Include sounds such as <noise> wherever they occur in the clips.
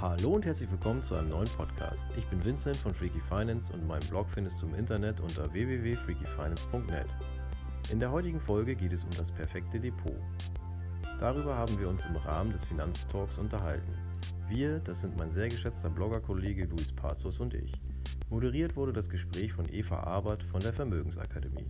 Hallo und herzlich willkommen zu einem neuen Podcast. Ich bin Vincent von Freaky Finance und meinen Blog findest du im Internet unter www.freakyfinance.net. In der heutigen Folge geht es um das perfekte Depot. Darüber haben wir uns im Rahmen des Finanztalks unterhalten. Wir, das sind mein sehr geschätzter Bloggerkollege Luis Pazos und ich. Moderiert wurde das Gespräch von Eva Arbert von der Vermögensakademie.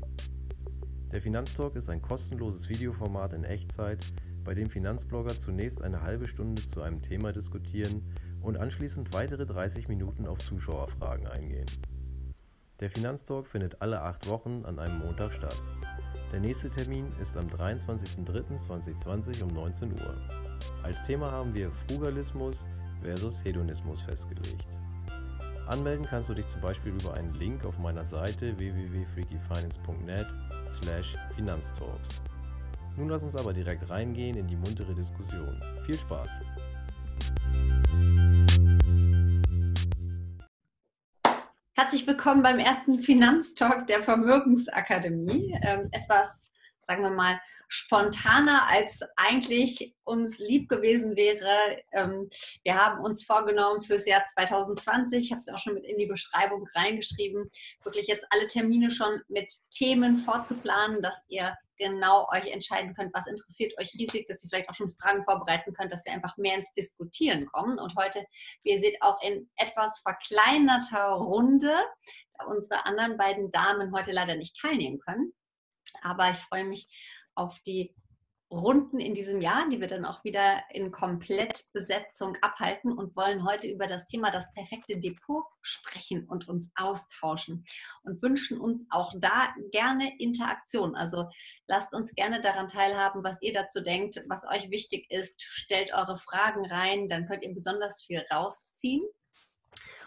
Der Finanztalk ist ein kostenloses Videoformat in Echtzeit, bei dem Finanzblogger zunächst eine halbe Stunde zu einem Thema diskutieren und anschließend weitere 30 Minuten auf Zuschauerfragen eingehen. Der Finanztalk findet alle acht Wochen an einem Montag statt. Der nächste Termin ist am 23.03.2020 um 19 Uhr. Als Thema haben wir Frugalismus versus Hedonismus festgelegt. Anmelden kannst du dich zum Beispiel über einen Link auf meiner Seite www.freakyfinance.net slash Finanztalks. Nun lass uns aber direkt reingehen in die muntere Diskussion. Viel Spaß! Herzlich willkommen beim ersten Finanztalk der Vermögensakademie. Ähm, etwas, sagen wir mal, spontaner als eigentlich uns lieb gewesen wäre. Ähm, wir haben uns vorgenommen fürs Jahr 2020, ich habe es auch schon mit in die Beschreibung reingeschrieben, wirklich jetzt alle Termine schon mit Themen vorzuplanen, dass ihr genau euch entscheiden könnt, was interessiert euch riesig, dass ihr vielleicht auch schon Fragen vorbereiten könnt, dass wir einfach mehr ins Diskutieren kommen. Und heute, wie ihr seht, auch in etwas verkleinerter Runde, da unsere anderen beiden Damen heute leider nicht teilnehmen können. Aber ich freue mich auf die Runden in diesem Jahr, die wir dann auch wieder in Komplettbesetzung abhalten und wollen heute über das Thema das perfekte Depot sprechen und uns austauschen und wünschen uns auch da gerne Interaktion. Also lasst uns gerne daran teilhaben, was ihr dazu denkt, was euch wichtig ist. Stellt eure Fragen rein, dann könnt ihr besonders viel rausziehen.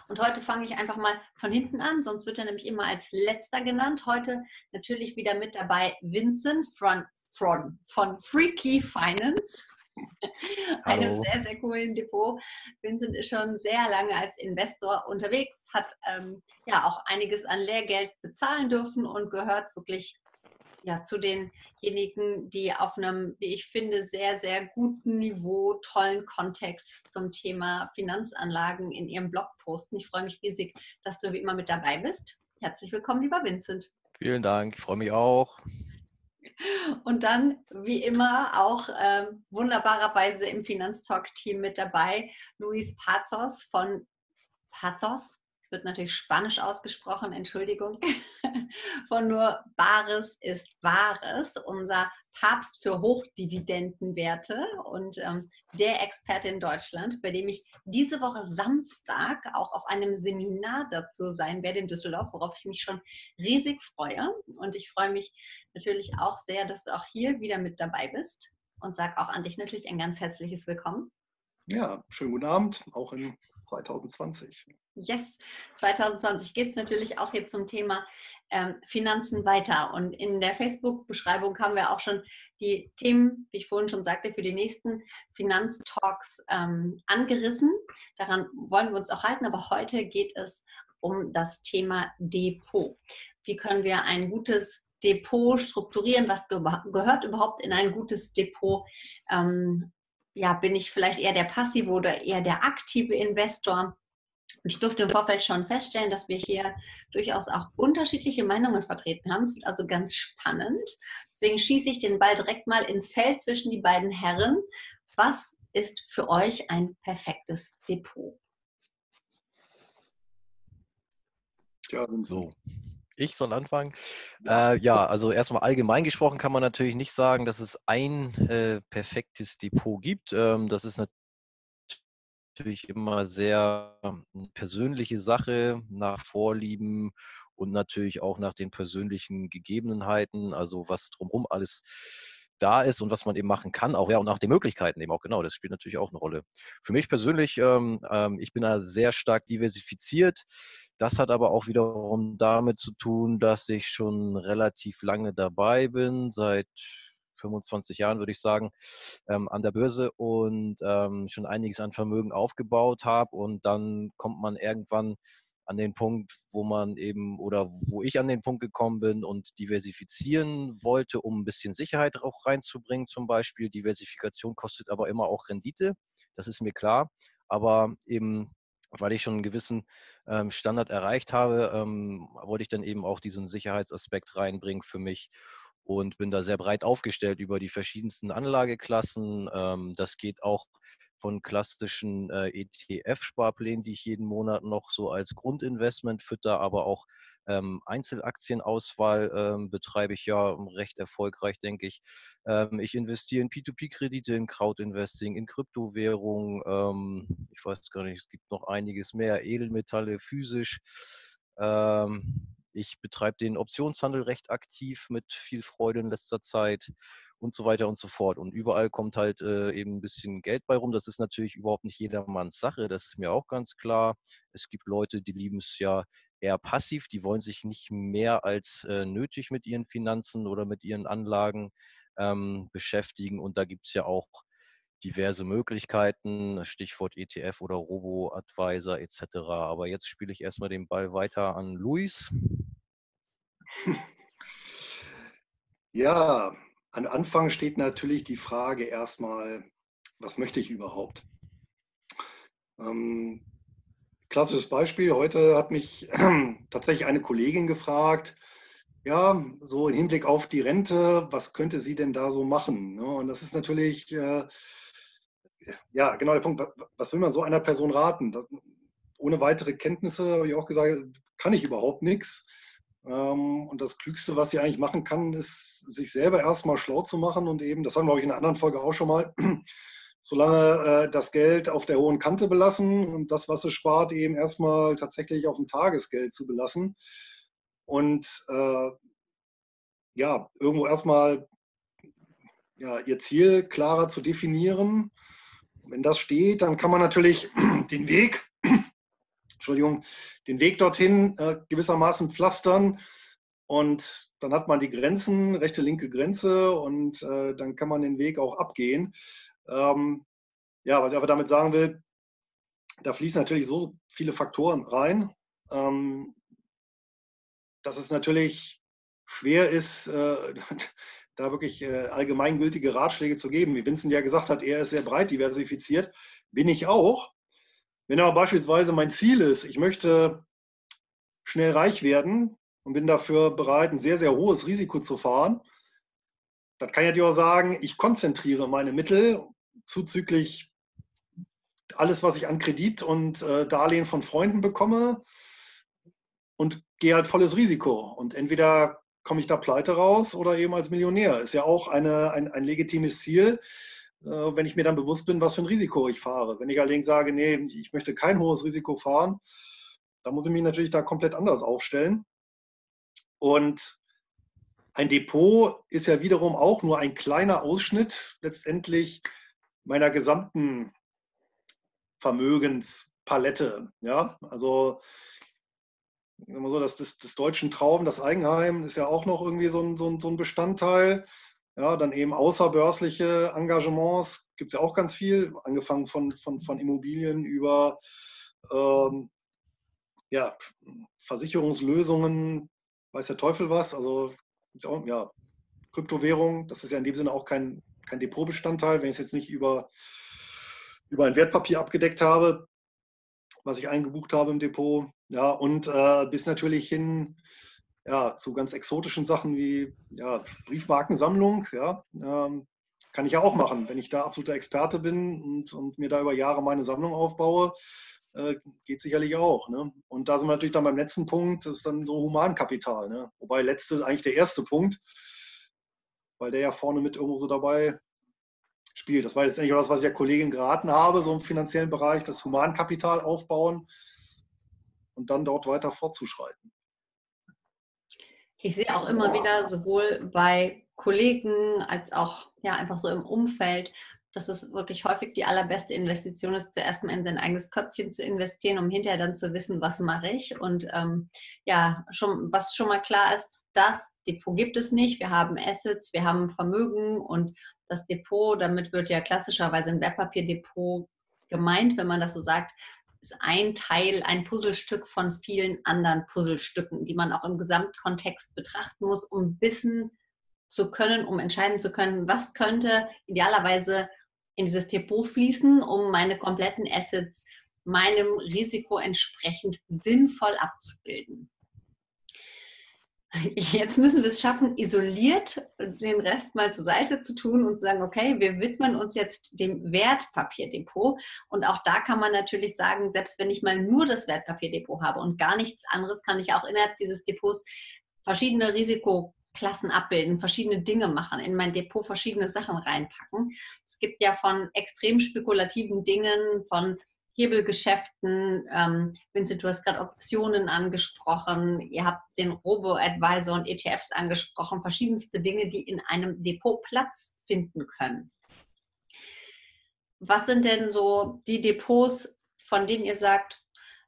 Und heute fange ich einfach mal von hinten an, sonst wird er nämlich immer als letzter genannt. Heute natürlich wieder mit dabei Vincent von, von, von Freaky Finance. <laughs> einem sehr, sehr coolen Depot. Vincent ist schon sehr lange als Investor unterwegs, hat ähm, ja auch einiges an Lehrgeld bezahlen dürfen und gehört wirklich ja, zu denjenigen, die auf einem, wie ich finde, sehr, sehr guten Niveau, tollen Kontext zum Thema Finanzanlagen in ihrem Blog posten. Ich freue mich riesig, dass du wie immer mit dabei bist. Herzlich willkommen, lieber Vincent. Vielen Dank, ich freue mich auch. Und dann, wie immer, auch äh, wunderbarerweise im Finanztalk-Team mit dabei, Luis Pazos von Pathos wird natürlich Spanisch ausgesprochen, Entschuldigung, <laughs> von nur Bares ist Wahres, unser Papst für Hochdividendenwerte und ähm, der Experte in Deutschland, bei dem ich diese Woche Samstag auch auf einem Seminar dazu sein werde in Düsseldorf, worauf ich mich schon riesig freue. Und ich freue mich natürlich auch sehr, dass du auch hier wieder mit dabei bist und sage auch an dich natürlich ein ganz herzliches Willkommen. Ja, schönen guten Abend, auch in 2020. Yes, 2020 geht es natürlich auch hier zum Thema ähm, Finanzen weiter. Und in der Facebook-Beschreibung haben wir auch schon die Themen, wie ich vorhin schon sagte, für die nächsten Finanztalks ähm, angerissen. Daran wollen wir uns auch halten. Aber heute geht es um das Thema Depot. Wie können wir ein gutes Depot strukturieren? Was ge gehört überhaupt in ein gutes Depot? Ähm, ja, bin ich vielleicht eher der passive oder eher der aktive Investor? Und ich durfte im Vorfeld schon feststellen, dass wir hier durchaus auch unterschiedliche Meinungen vertreten haben. Es wird also ganz spannend. Deswegen schieße ich den Ball direkt mal ins Feld zwischen die beiden Herren. Was ist für euch ein perfektes Depot? Ja, so. Ich soll anfangen. Äh, ja, also erstmal allgemein gesprochen kann man natürlich nicht sagen, dass es ein äh, perfektes Depot gibt. Ähm, das ist natürlich immer sehr ähm, persönliche Sache nach Vorlieben und natürlich auch nach den persönlichen Gegebenheiten, also was drumherum alles da ist und was man eben machen kann, auch ja und nach den Möglichkeiten eben auch genau. Das spielt natürlich auch eine Rolle. Für mich persönlich, ähm, ähm, ich bin da sehr stark diversifiziert. Das hat aber auch wiederum damit zu tun, dass ich schon relativ lange dabei bin, seit 25 Jahren würde ich sagen, ähm, an der Börse und ähm, schon einiges an Vermögen aufgebaut habe. Und dann kommt man irgendwann an den Punkt, wo man eben oder wo ich an den Punkt gekommen bin und diversifizieren wollte, um ein bisschen Sicherheit auch reinzubringen zum Beispiel. Diversifikation kostet aber immer auch Rendite, das ist mir klar. aber eben, weil ich schon einen gewissen ähm, Standard erreicht habe, ähm, wollte ich dann eben auch diesen Sicherheitsaspekt reinbringen für mich und bin da sehr breit aufgestellt über die verschiedensten Anlageklassen. Ähm, das geht auch von klassischen äh, ETF-Sparplänen, die ich jeden Monat noch so als Grundinvestment fütter, aber auch ähm, Einzelaktienauswahl ähm, betreibe ich ja recht erfolgreich, denke ich. Ähm, ich investiere in P2P-Kredite, in Crowdinvesting, in Kryptowährungen. Ähm, ich weiß gar nicht, es gibt noch einiges mehr, Edelmetalle physisch. Ich betreibe den Optionshandel recht aktiv mit viel Freude in letzter Zeit und so weiter und so fort. Und überall kommt halt äh, eben ein bisschen Geld bei rum. Das ist natürlich überhaupt nicht jedermanns Sache, das ist mir auch ganz klar. Es gibt Leute, die lieben es ja eher passiv, die wollen sich nicht mehr als äh, nötig mit ihren Finanzen oder mit ihren Anlagen ähm, beschäftigen. Und da gibt es ja auch diverse Möglichkeiten, Stichwort ETF oder Robo-Advisor etc. Aber jetzt spiele ich erstmal den Ball weiter an Luis. <laughs> Ja, an Anfang steht natürlich die Frage erstmal, was möchte ich überhaupt? Ähm, klassisches Beispiel, heute hat mich <clears throat> tatsächlich eine Kollegin gefragt, ja, so im Hinblick auf die Rente, was könnte sie denn da so machen? Ne? Und das ist natürlich, äh, ja, genau der Punkt, was will man so einer Person raten? Das, ohne weitere Kenntnisse, habe ich auch gesagt, kann ich überhaupt nichts. Ähm, und das Klügste, was sie eigentlich machen kann, ist, sich selber erstmal schlau zu machen und eben, das haben wir, glaube ich, in einer anderen Folge auch schon mal, <clears throat> solange äh, das Geld auf der hohen Kante belassen und das, was sie spart, eben erstmal tatsächlich auf dem Tagesgeld zu belassen. Und äh, ja, irgendwo erstmal ja, ihr Ziel klarer zu definieren. Wenn das steht, dann kann man natürlich <clears throat> den Weg <clears throat> Entschuldigung, den Weg dorthin äh, gewissermaßen pflastern. Und dann hat man die Grenzen, rechte, linke Grenze und äh, dann kann man den Weg auch abgehen. Ähm, ja, was ich aber damit sagen will, da fließen natürlich so viele Faktoren rein, ähm, dass es natürlich schwer ist, äh, <laughs> da wirklich äh, allgemeingültige Ratschläge zu geben. Wie Vincent ja gesagt hat, er ist sehr breit diversifiziert, bin ich auch. Wenn aber beispielsweise mein Ziel ist, ich möchte schnell reich werden und bin dafür bereit, ein sehr, sehr hohes Risiko zu fahren, dann kann ich natürlich auch sagen, ich konzentriere meine Mittel zuzüglich alles, was ich an Kredit und äh, Darlehen von Freunden bekomme und gehe halt volles Risiko. Und entweder komme ich da pleite raus oder eben als Millionär. Ist ja auch eine, ein, ein legitimes Ziel. Äh, wenn ich mir dann bewusst bin, was für ein Risiko ich fahre. Wenn ich allerdings sage, nee, ich möchte kein hohes Risiko fahren, dann muss ich mich natürlich da komplett anders aufstellen. Und ein Depot ist ja wiederum auch nur ein kleiner Ausschnitt letztendlich meiner gesamten Vermögenspalette. Ja, also sagen so, das, das, das deutschen Traum, das Eigenheim ist ja auch noch irgendwie so ein, so ein, so ein Bestandteil. Ja, dann eben außerbörsliche Engagements gibt es ja auch ganz viel, angefangen von, von, von Immobilien über ähm, ja, Versicherungslösungen, weiß der Teufel was. Also ja, Kryptowährung, das ist ja in dem Sinne auch kein, kein Depotbestandteil, wenn ich es jetzt nicht über, über ein Wertpapier abgedeckt habe, was ich eingebucht habe im Depot. Ja, und äh, bis natürlich hin ja, zu ganz exotischen Sachen wie ja, Briefmarkensammlung, ja, ähm, kann ich ja auch machen. Wenn ich da absoluter Experte bin und, und mir da über Jahre meine Sammlung aufbaue, äh, geht sicherlich auch. Ne? Und da sind wir natürlich dann beim letzten Punkt, das ist dann so Humankapital. Ne? Wobei letzte eigentlich der erste Punkt, weil der ja vorne mit irgendwo so dabei spielt. Das war jetzt eigentlich auch das, was ich der Kollegin geraten habe, so im finanziellen Bereich, das Humankapital aufbauen und dann dort weiter fortzuschreiten. Ich sehe auch immer wieder sowohl bei Kollegen als auch ja einfach so im Umfeld, dass es wirklich häufig die allerbeste Investition ist, zuerst mal in sein eigenes Köpfchen zu investieren, um hinterher dann zu wissen, was mache ich. Und ähm, ja, schon, was schon mal klar ist, das Depot gibt es nicht. Wir haben Assets, wir haben Vermögen und das Depot, damit wird ja klassischerweise ein Wertpapierdepot gemeint, wenn man das so sagt, ist ein Teil, ein Puzzlestück von vielen anderen Puzzlestücken, die man auch im Gesamtkontext betrachten muss, um wissen zu können, um entscheiden zu können, was könnte idealerweise in dieses Depot fließen, um meine kompletten Assets meinem Risiko entsprechend sinnvoll abzubilden. <laughs> Jetzt müssen wir es schaffen, isoliert den Rest mal zur Seite zu tun und zu sagen, okay, wir widmen uns jetzt dem Wertpapierdepot. Und auch da kann man natürlich sagen, selbst wenn ich mal nur das Wertpapierdepot habe und gar nichts anderes, kann ich auch innerhalb dieses Depots verschiedene Risikoklassen abbilden, verschiedene Dinge machen, in mein Depot verschiedene Sachen reinpacken. Es gibt ja von extrem spekulativen Dingen, von Hebelgeschäften. Ähm, Vincent, du hast gerade Optionen angesprochen. Ihr habt den Robo-Advisor und ETFs angesprochen. Verschiedenste Dinge, die in einem Depot Platz finden können. Was sind denn so die Depots, von denen ihr sagt,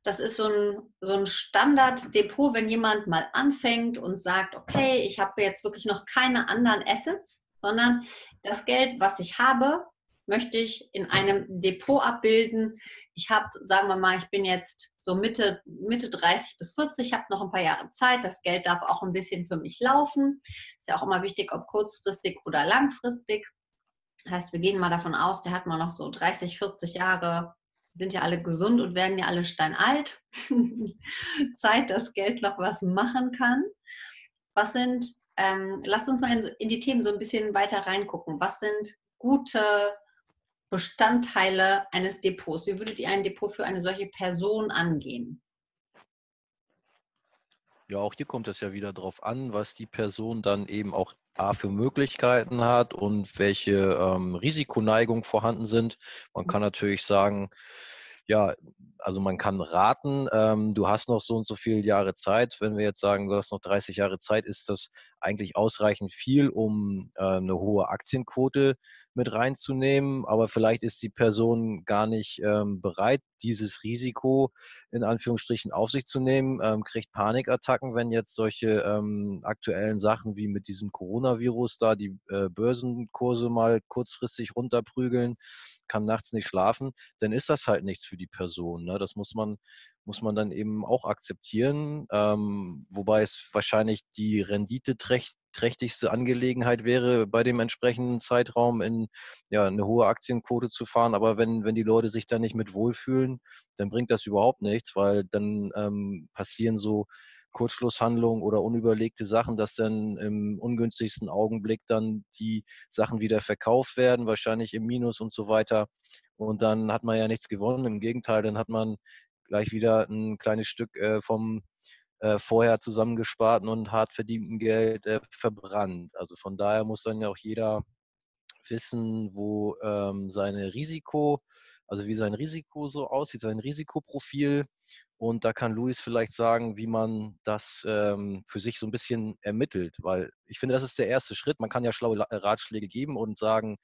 das ist so ein, so ein Standard-Depot, wenn jemand mal anfängt und sagt, okay, ich habe jetzt wirklich noch keine anderen Assets, sondern das Geld, was ich habe, möchte ich in einem Depot abbilden. Ich habe, sagen wir mal, ich bin jetzt so Mitte, Mitte 30 bis 40, habe noch ein paar Jahre Zeit. Das Geld darf auch ein bisschen für mich laufen. Ist ja auch immer wichtig, ob kurzfristig oder langfristig. Das heißt, wir gehen mal davon aus, der hat mal noch so 30, 40 Jahre, sind ja alle gesund und werden ja alle steinalt. <laughs> Zeit, dass Geld noch was machen kann. Was sind, ähm, lasst uns mal in, in die Themen so ein bisschen weiter reingucken. Was sind gute Bestandteile eines Depots? Wie würdet ihr ein Depot für eine solche Person angehen? Ja, auch hier kommt es ja wieder darauf an, was die Person dann eben auch A für Möglichkeiten hat und welche ähm, Risikoneigung vorhanden sind. Man kann natürlich sagen, ja, also man kann raten, ähm, du hast noch so und so viele Jahre Zeit. Wenn wir jetzt sagen, du hast noch 30 Jahre Zeit, ist das eigentlich ausreichend viel, um äh, eine hohe Aktienquote mit reinzunehmen. Aber vielleicht ist die Person gar nicht ähm, bereit, dieses Risiko in Anführungsstrichen auf sich zu nehmen, ähm, kriegt Panikattacken, wenn jetzt solche ähm, aktuellen Sachen wie mit diesem Coronavirus da die äh, Börsenkurse mal kurzfristig runterprügeln kann nachts nicht schlafen, dann ist das halt nichts für die Person. Ne? Das muss man, muss man dann eben auch akzeptieren, ähm, wobei es wahrscheinlich die renditeträchtigste Angelegenheit wäre, bei dem entsprechenden Zeitraum in ja, eine hohe Aktienquote zu fahren. Aber wenn, wenn die Leute sich da nicht mit wohlfühlen, dann bringt das überhaupt nichts, weil dann ähm, passieren so Kurzschlusshandlungen oder unüberlegte Sachen, dass dann im ungünstigsten Augenblick dann die Sachen wieder verkauft werden, wahrscheinlich im Minus und so weiter. Und dann hat man ja nichts gewonnen. Im Gegenteil, dann hat man gleich wieder ein kleines Stück äh, vom äh, vorher zusammengesparten und hart verdienten Geld äh, verbrannt. Also von daher muss dann ja auch jeder wissen, wo ähm, seine Risiko, also wie sein Risiko so aussieht, sein Risikoprofil und da kann Luis vielleicht sagen, wie man das ähm, für sich so ein bisschen ermittelt, weil ich finde, das ist der erste Schritt. Man kann ja schlaue äh, Ratschläge geben und sagen,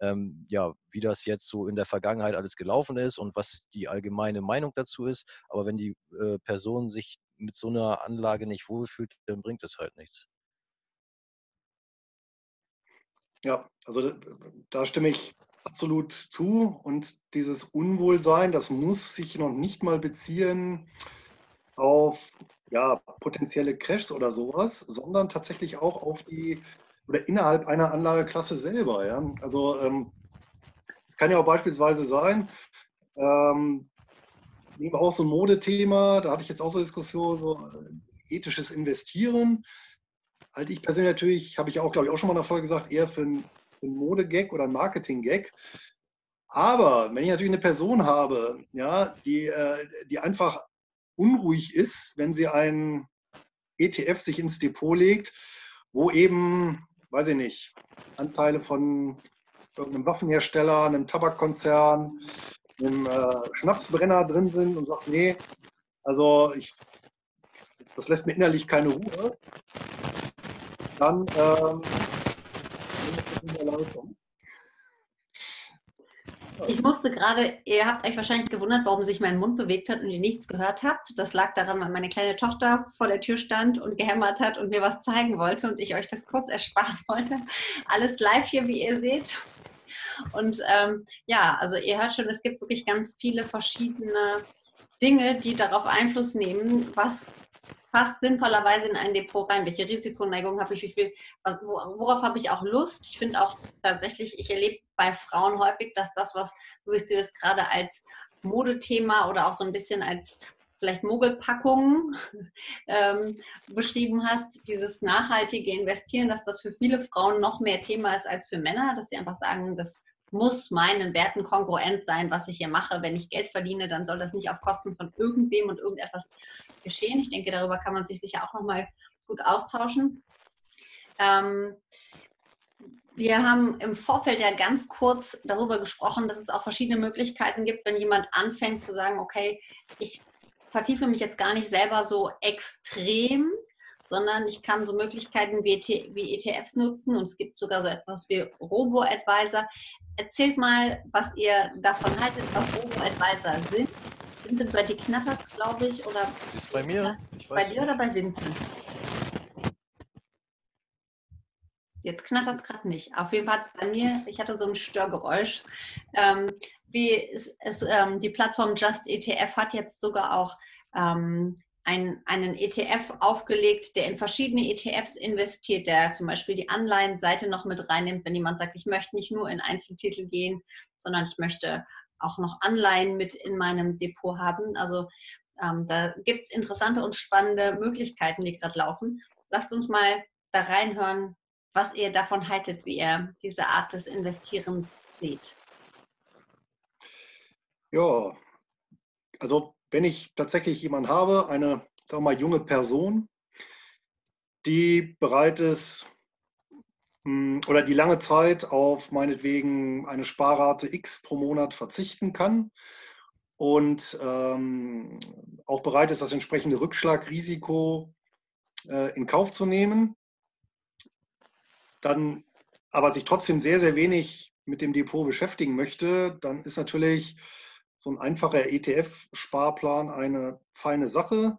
ähm, ja, wie das jetzt so in der Vergangenheit alles gelaufen ist und was die allgemeine Meinung dazu ist. Aber wenn die äh, Person sich mit so einer Anlage nicht wohlfühlt, dann bringt das halt nichts. Ja, also da stimme ich absolut zu. Und dieses Unwohlsein, das muss sich noch nicht mal beziehen auf ja, potenzielle Crashs oder sowas, sondern tatsächlich auch auf die oder innerhalb einer Anlageklasse selber. Ja? Also ähm, es kann ja auch beispielsweise sein, ähm, nehmen wir auch so ein Modethema, da hatte ich jetzt auch so eine Diskussion, so äh, ethisches Investieren. Halte ich persönlich natürlich, habe ich auch, glaube ich, auch schon mal in der Folge gesagt, eher für ein ein Modegag oder ein Marketing-Gag. Aber wenn ich natürlich eine Person habe, ja, die, äh, die einfach unruhig ist, wenn sie einen ETF sich ins Depot legt, wo eben, weiß ich nicht, Anteile von irgendeinem Waffenhersteller, einem Tabakkonzern, einem äh, Schnapsbrenner drin sind und sagt, nee, also ich, das lässt mir innerlich keine Ruhe, dann ähm, ich musste gerade, ihr habt euch wahrscheinlich gewundert, warum sich mein Mund bewegt hat und ihr nichts gehört habt. Das lag daran, weil meine kleine Tochter vor der Tür stand und gehämmert hat und mir was zeigen wollte und ich euch das kurz ersparen wollte. Alles live hier, wie ihr seht. Und ähm, ja, also ihr hört schon, es gibt wirklich ganz viele verschiedene Dinge, die darauf Einfluss nehmen, was passt sinnvollerweise in ein Depot rein? Welche Risikoneigung habe ich? Wie viel, was, worauf habe ich auch Lust? Ich finde auch tatsächlich, ich erlebe bei Frauen häufig, dass das, was du das gerade als Modethema oder auch so ein bisschen als vielleicht Mogelpackungen <laughs> ähm, beschrieben hast, dieses nachhaltige Investieren, dass das für viele Frauen noch mehr Thema ist als für Männer, dass sie einfach sagen, das muss meinen Werten kongruent sein, was ich hier mache. Wenn ich Geld verdiene, dann soll das nicht auf Kosten von irgendwem und irgendetwas geschehen. Ich denke, darüber kann man sich sicher auch nochmal gut austauschen. Ähm, wir haben im Vorfeld ja ganz kurz darüber gesprochen, dass es auch verschiedene Möglichkeiten gibt, wenn jemand anfängt zu sagen, okay, ich vertiefe mich jetzt gar nicht selber so extrem, sondern ich kann so Möglichkeiten wie, wie ETFs nutzen und es gibt sogar so etwas wie Robo-Advisor. Erzählt mal, was ihr davon haltet, was Robo-Advisor sind. Vincent, bei dir knattert es, glaube ich, oder ist bei mir? bei dir oder bei Vincent? Jetzt knattert es gerade nicht. Auf jeden Fall bei mir, ich hatte so ein Störgeräusch. Ähm, wie ist, ist ähm, die Plattform Just ETF hat jetzt sogar auch ähm, ein, einen ETF aufgelegt, der in verschiedene ETFs investiert, der zum Beispiel die Anleihenseite noch mit reinnimmt, wenn jemand sagt, ich möchte nicht nur in Einzeltitel gehen, sondern ich möchte auch noch Anleihen mit in meinem Depot haben. Also ähm, da gibt es interessante und spannende Möglichkeiten, die gerade laufen. Lasst uns mal da reinhören, was ihr davon haltet, wie ihr diese Art des Investierens seht. Ja, also wenn ich tatsächlich jemanden habe, eine sagen wir mal, junge Person, die bereit ist hm, oder die lange Zeit auf meinetwegen eine Sparrate X pro Monat verzichten kann und ähm, auch bereit ist, das entsprechende Rückschlagrisiko äh, in Kauf zu nehmen, dann aber sich trotzdem sehr, sehr wenig mit dem Depot beschäftigen möchte, dann ist natürlich so ein einfacher ETF-Sparplan eine feine Sache.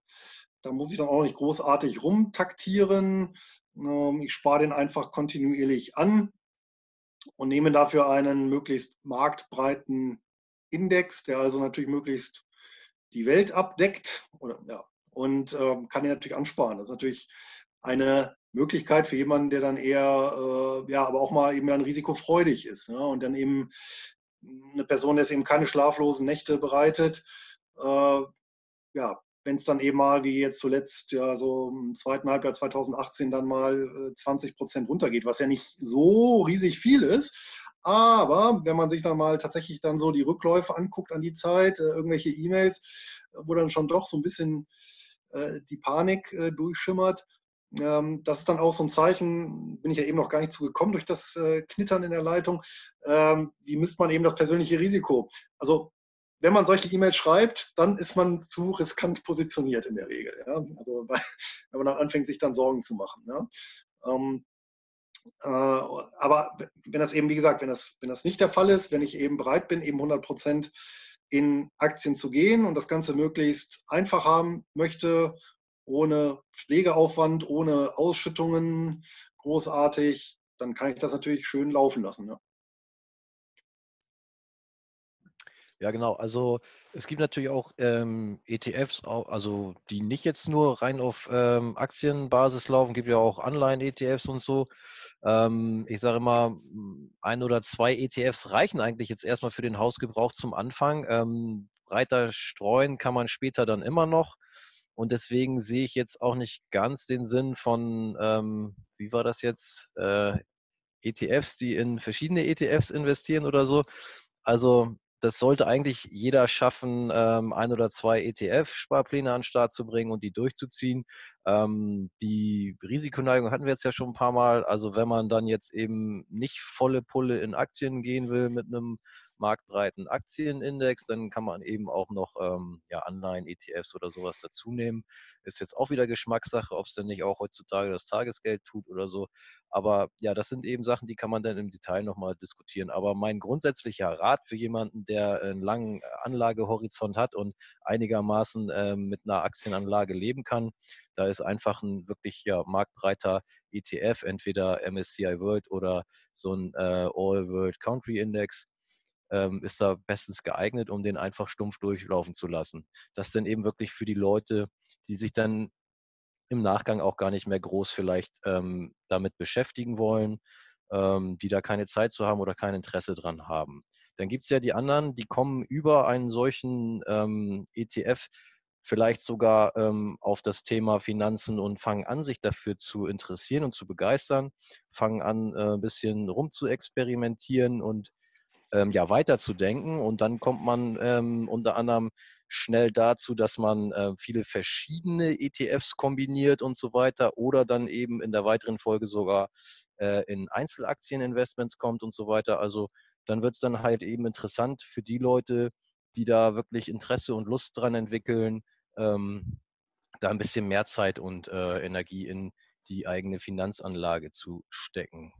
Da muss ich dann auch nicht großartig rumtaktieren. Ähm, ich spare den einfach kontinuierlich an und nehme dafür einen möglichst marktbreiten Index, der also natürlich möglichst die Welt abdeckt oder, ja, und äh, kann den natürlich ansparen. Das ist natürlich eine Möglichkeit für jemanden, der dann eher, äh, ja, aber auch mal eben dann risikofreudig ist ne? und dann eben eine Person, der es eben keine schlaflosen Nächte bereitet. Äh, ja, wenn es dann eben mal, wie jetzt zuletzt, ja, so im zweiten Halbjahr 2018 dann mal 20 äh, Prozent runtergeht, was ja nicht so riesig viel ist. Aber wenn man sich dann mal tatsächlich dann so die Rückläufe anguckt an die Zeit, äh, irgendwelche E-Mails, wo dann schon doch so ein bisschen äh, die Panik äh, durchschimmert, ähm, das ist dann auch so ein Zeichen, bin ich ja eben noch gar nicht zugekommen durch das äh, Knittern in der Leitung. Ähm, wie misst man eben das persönliche Risiko? Also wenn man solche E-Mails schreibt, dann ist man zu riskant positioniert in der Regel. Ja? Also <laughs> wenn man dann anfängt, sich dann Sorgen zu machen. Ja? Ähm, äh, aber wenn das eben, wie gesagt, wenn das, wenn das nicht der Fall ist, wenn ich eben bereit bin, eben 100 Prozent in Aktien zu gehen und das Ganze möglichst einfach haben möchte ohne Pflegeaufwand, ohne Ausschüttungen großartig, dann kann ich das natürlich schön laufen lassen. Ja. Ja, genau. Also es gibt natürlich auch ähm, ETFs, also die nicht jetzt nur rein auf ähm, Aktienbasis laufen, gibt ja auch Anleihen-ETFs und so. Ähm, ich sage immer, ein oder zwei ETFs reichen eigentlich jetzt erstmal für den Hausgebrauch zum Anfang. Ähm, breiter streuen kann man später dann immer noch. Und deswegen sehe ich jetzt auch nicht ganz den Sinn von, ähm, wie war das jetzt, äh, ETFs, die in verschiedene ETFs investieren oder so. Also das sollte eigentlich jeder schaffen, ähm, ein oder zwei ETF-Sparpläne an den Start zu bringen und die durchzuziehen. Ähm, die Risikoneigung hatten wir jetzt ja schon ein paar Mal. Also wenn man dann jetzt eben nicht volle Pulle in Aktien gehen will mit einem marktbreiten Aktienindex. Dann kann man eben auch noch ähm, ja, Anleihen, ETFs oder sowas dazu nehmen. Ist jetzt auch wieder Geschmackssache, ob es denn nicht auch heutzutage das Tagesgeld tut oder so. Aber ja, das sind eben Sachen, die kann man dann im Detail nochmal diskutieren. Aber mein grundsätzlicher Rat für jemanden, der einen langen Anlagehorizont hat und einigermaßen äh, mit einer Aktienanlage leben kann, da ist einfach ein wirklich ja, marktbreiter ETF, entweder MSCI World oder so ein äh, All World Country Index ähm, ist da bestens geeignet, um den einfach stumpf durchlaufen zu lassen. Das dann eben wirklich für die Leute, die sich dann im Nachgang auch gar nicht mehr groß vielleicht ähm, damit beschäftigen wollen. ähm, die da keine Zeit zu haben oder kein Interesse dran haben. Dann gibt es ja die anderen, die kommen über einen solchen ähm, ETF vielleicht sogar ähm, auf das Thema Finanzen und fangen an, sich dafür zu interessieren und zu begeistern, fangen an, äh, ein bisschen rum zu experimentieren und ähm, ja, weiterzudenken. Und dann kommt man ähm, unter anderem schnell dazu, dass man äh, viele verschiedene ETFs kombiniert und so weiter oder dann eben in der weiteren Folge sogar äh, in Einzelaktieninvestments kommt und so weiter. Also dann wird es dann halt eben interessant für die Leute, die da wirklich Interesse und Lust dran entwickeln, ähm, da ein bisschen mehr Zeit und äh, Energie in die eigene Finanzanlage zu stecken.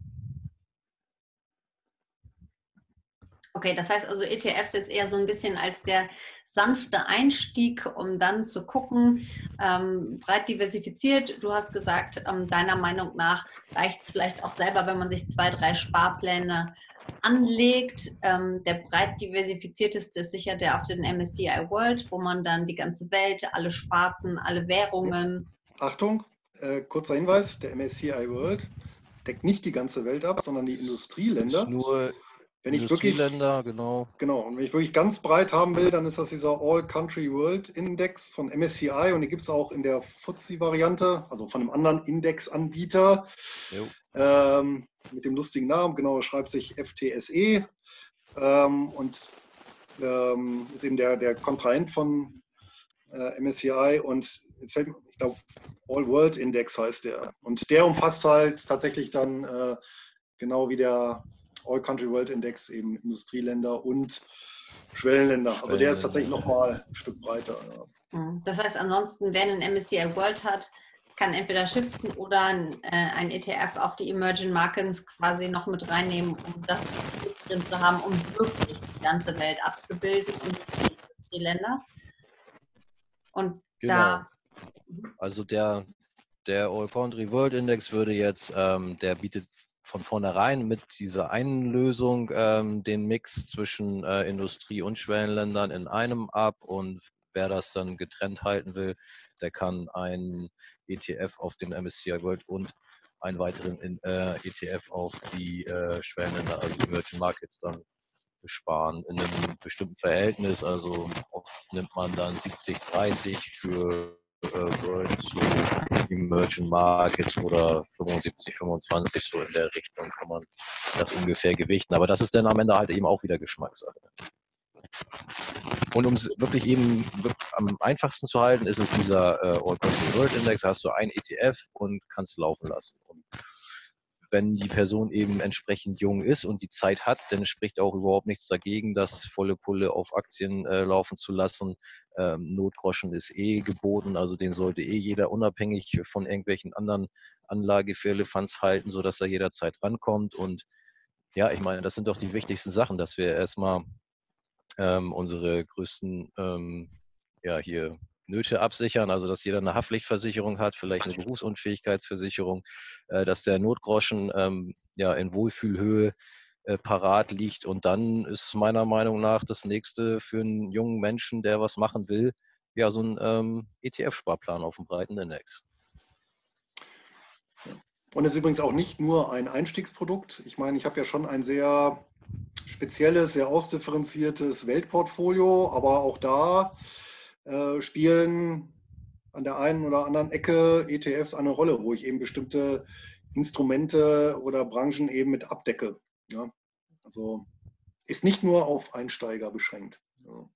Okay, das heißt also ETFs jetzt eher so ein bisschen als der sanfte Einstieg, um dann zu gucken, ähm, breit diversifiziert. Du hast gesagt, ähm, deiner Meinung nach reicht es vielleicht auch selber, wenn man sich zwei, drei Sparpläne anlegt. Ähm, der breit diversifizierteste ist sicher der auf den MSCI World, wo man dann die ganze Welt, alle Sparten, alle Währungen. Achtung, äh, kurzer Hinweis: Der MSCI World deckt nicht die ganze Welt ab, sondern die Industrieländer. Nur wenn ich wirklich genau. Genau, und wenn ich wirklich ganz breit haben will, dann ist das dieser All Country World Index von MSCI und den gibt es auch in der FTSE-Variante, also von einem anderen Indexanbieter ähm, mit dem lustigen Namen, genau, schreibt sich FTSE ähm, und ähm, ist eben der, der Kontrahent von äh, MSCI und jetzt fällt mir, ich glaube, All World Index heißt der. Und der umfasst halt tatsächlich dann äh, genau wie der All Country World Index eben Industrieländer und Schwellenländer. Also der ist tatsächlich nochmal ein Stück breiter. Ja. Das heißt, ansonsten, wer einen MSCI World hat, kann entweder shiften oder ein, äh, ein ETF auf die Emerging Markets quasi noch mit reinnehmen, um das drin zu haben, um wirklich die ganze Welt abzubilden und die Industrieländer. Und genau. da. Also der, der All Country World Index würde jetzt, ähm, der bietet von vornherein mit dieser einen Lösung ähm, den Mix zwischen äh, Industrie- und Schwellenländern in einem ab und wer das dann getrennt halten will, der kann einen ETF auf den MSCI World und einen weiteren in, äh, ETF auf die äh, Schwellenländer, also Emerging Markets dann besparen in einem bestimmten Verhältnis. Also oft nimmt man dann 70-30 für äh, World zu Emerging Markets oder 75, 25, so in der Richtung kann man das ungefähr gewichten. Aber das ist dann am Ende halt eben auch wieder Geschmackssache. Und um es wirklich eben am einfachsten zu halten, ist es dieser äh, All Country World Index. Da hast du ein ETF und kannst laufen lassen. Wenn die Person eben entsprechend jung ist und die Zeit hat, dann spricht auch überhaupt nichts dagegen, das volle Pulle auf Aktien äh, laufen zu lassen. Ähm, Notgroschen ist eh geboten, also den sollte eh jeder unabhängig von irgendwelchen anderen Anlagefirlefanz halten, sodass er jederzeit rankommt. Und ja, ich meine, das sind doch die wichtigsten Sachen, dass wir erstmal ähm, unsere größten ähm, ja, hier Nöte absichern, also dass jeder eine Haftpflichtversicherung hat, vielleicht eine Berufsunfähigkeitsversicherung, äh, dass der Notgroschen ähm, ja in Wohlfühlhöhe äh, parat liegt. Und dann ist meiner Meinung nach das nächste für einen jungen Menschen, der was machen will, ja so ein ähm, ETF-Sparplan auf dem breiten Index. Und es ist übrigens auch nicht nur ein Einstiegsprodukt. Ich meine, ich habe ja schon ein sehr spezielles, sehr ausdifferenziertes Weltportfolio, aber auch da äh, spielen an der einen oder anderen Ecke ETFs eine Rolle, wo ich eben bestimmte Instrumente oder Branchen eben mit abdecke. Ja? Also ist nicht nur auf Einsteiger beschränkt. Ja.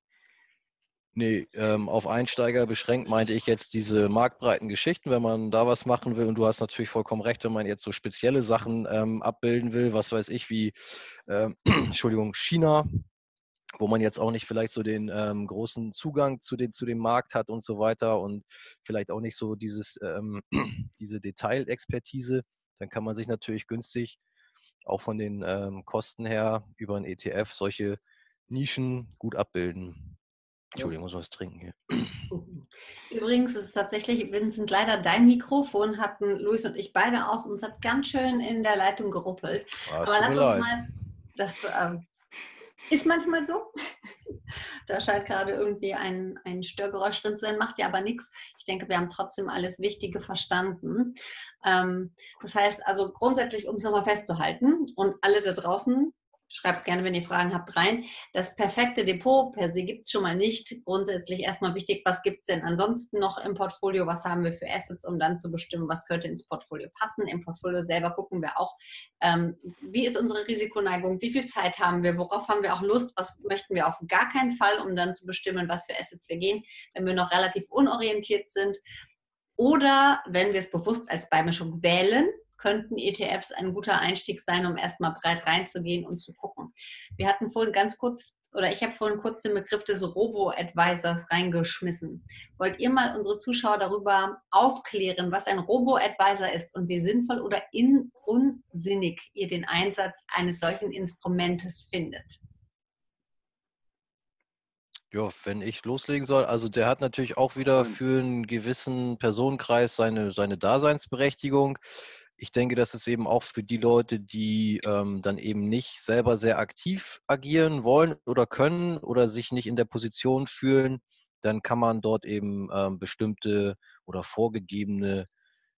Nee, ähm, auf Einsteiger beschränkt meinte ich jetzt diese marktbreiten Geschichten, wenn man da was machen will. Und du hast natürlich vollkommen recht, wenn man jetzt so spezielle Sachen ähm, abbilden will, was weiß ich, wie, äh, <clears throat> Entschuldigung, China wo man jetzt auch nicht vielleicht so den ähm, großen Zugang zu, den, zu dem Markt hat und so weiter und vielleicht auch nicht so dieses, ähm, <clears throat> diese Detailexpertise, dann kann man sich natürlich günstig auch von den ähm, Kosten her über ein ETF solche Nischen gut abbilden. Entschuldigung, muss was trinken hier. Übrigens ist tatsächlich, Vincent, leider dein Mikrofon hatten Luis und ich beide aus und es hat ganz schön in der Leitung geruppelt. Ah, Aber lass uns mal das ähm, Ist manchmal so. <laughs> Da scheint gerade irgendwie ein, ein Störgeräusch drin zu sein, macht ja aber nichts. Ich denke, wir haben trotzdem alles Wichtige verstanden. Ähm, das heißt also grundsätzlich, um es nochmal festzuhalten und alle da draußen, Schreibt gerne, wenn ihr Fragen habt, rein. Das perfekte Depot per se gibt es schon mal nicht. Grundsätzlich erstmal wichtig, was gibt es denn ansonsten noch im Portfolio? Was haben wir für Assets, um dann zu bestimmen, was könnte ins Portfolio passen? Im Portfolio selber gucken wir auch, ähm, wie ist unsere Risikoneigung, wie viel Zeit haben wir, worauf haben wir auch Lust, was möchten wir auf gar keinen Fall, um dann zu bestimmen, was für Assets wir gehen, wenn wir noch relativ unorientiert sind. Oder wenn wir es bewusst als Beimischung wählen, könnten ETFs ein guter Einstieg sein, um erstmal breit reinzugehen und zu gucken. Wir hatten vorhin ganz kurz oder ich habe vorhin kurz den Begriff des Robo-Advisors reingeschmissen. Wollt ihr mal unsere Zuschauer darüber aufklären, was ein Robo-Advisor ist und wie sinnvoll oder in unsinnig ihr den Einsatz eines solchen Instrumentes findet? Ja, wenn ich loslegen soll, also der hat natürlich auch wieder für einen gewissen Personenkreis seine, seine Daseinsberechtigung ich denke, das ist eben auch für die Leute, die ähm, dann eben nicht selber sehr aktiv agieren wollen oder können oder sich nicht in der Position fühlen, dann kann man dort eben ähm, bestimmte oder vorgegebene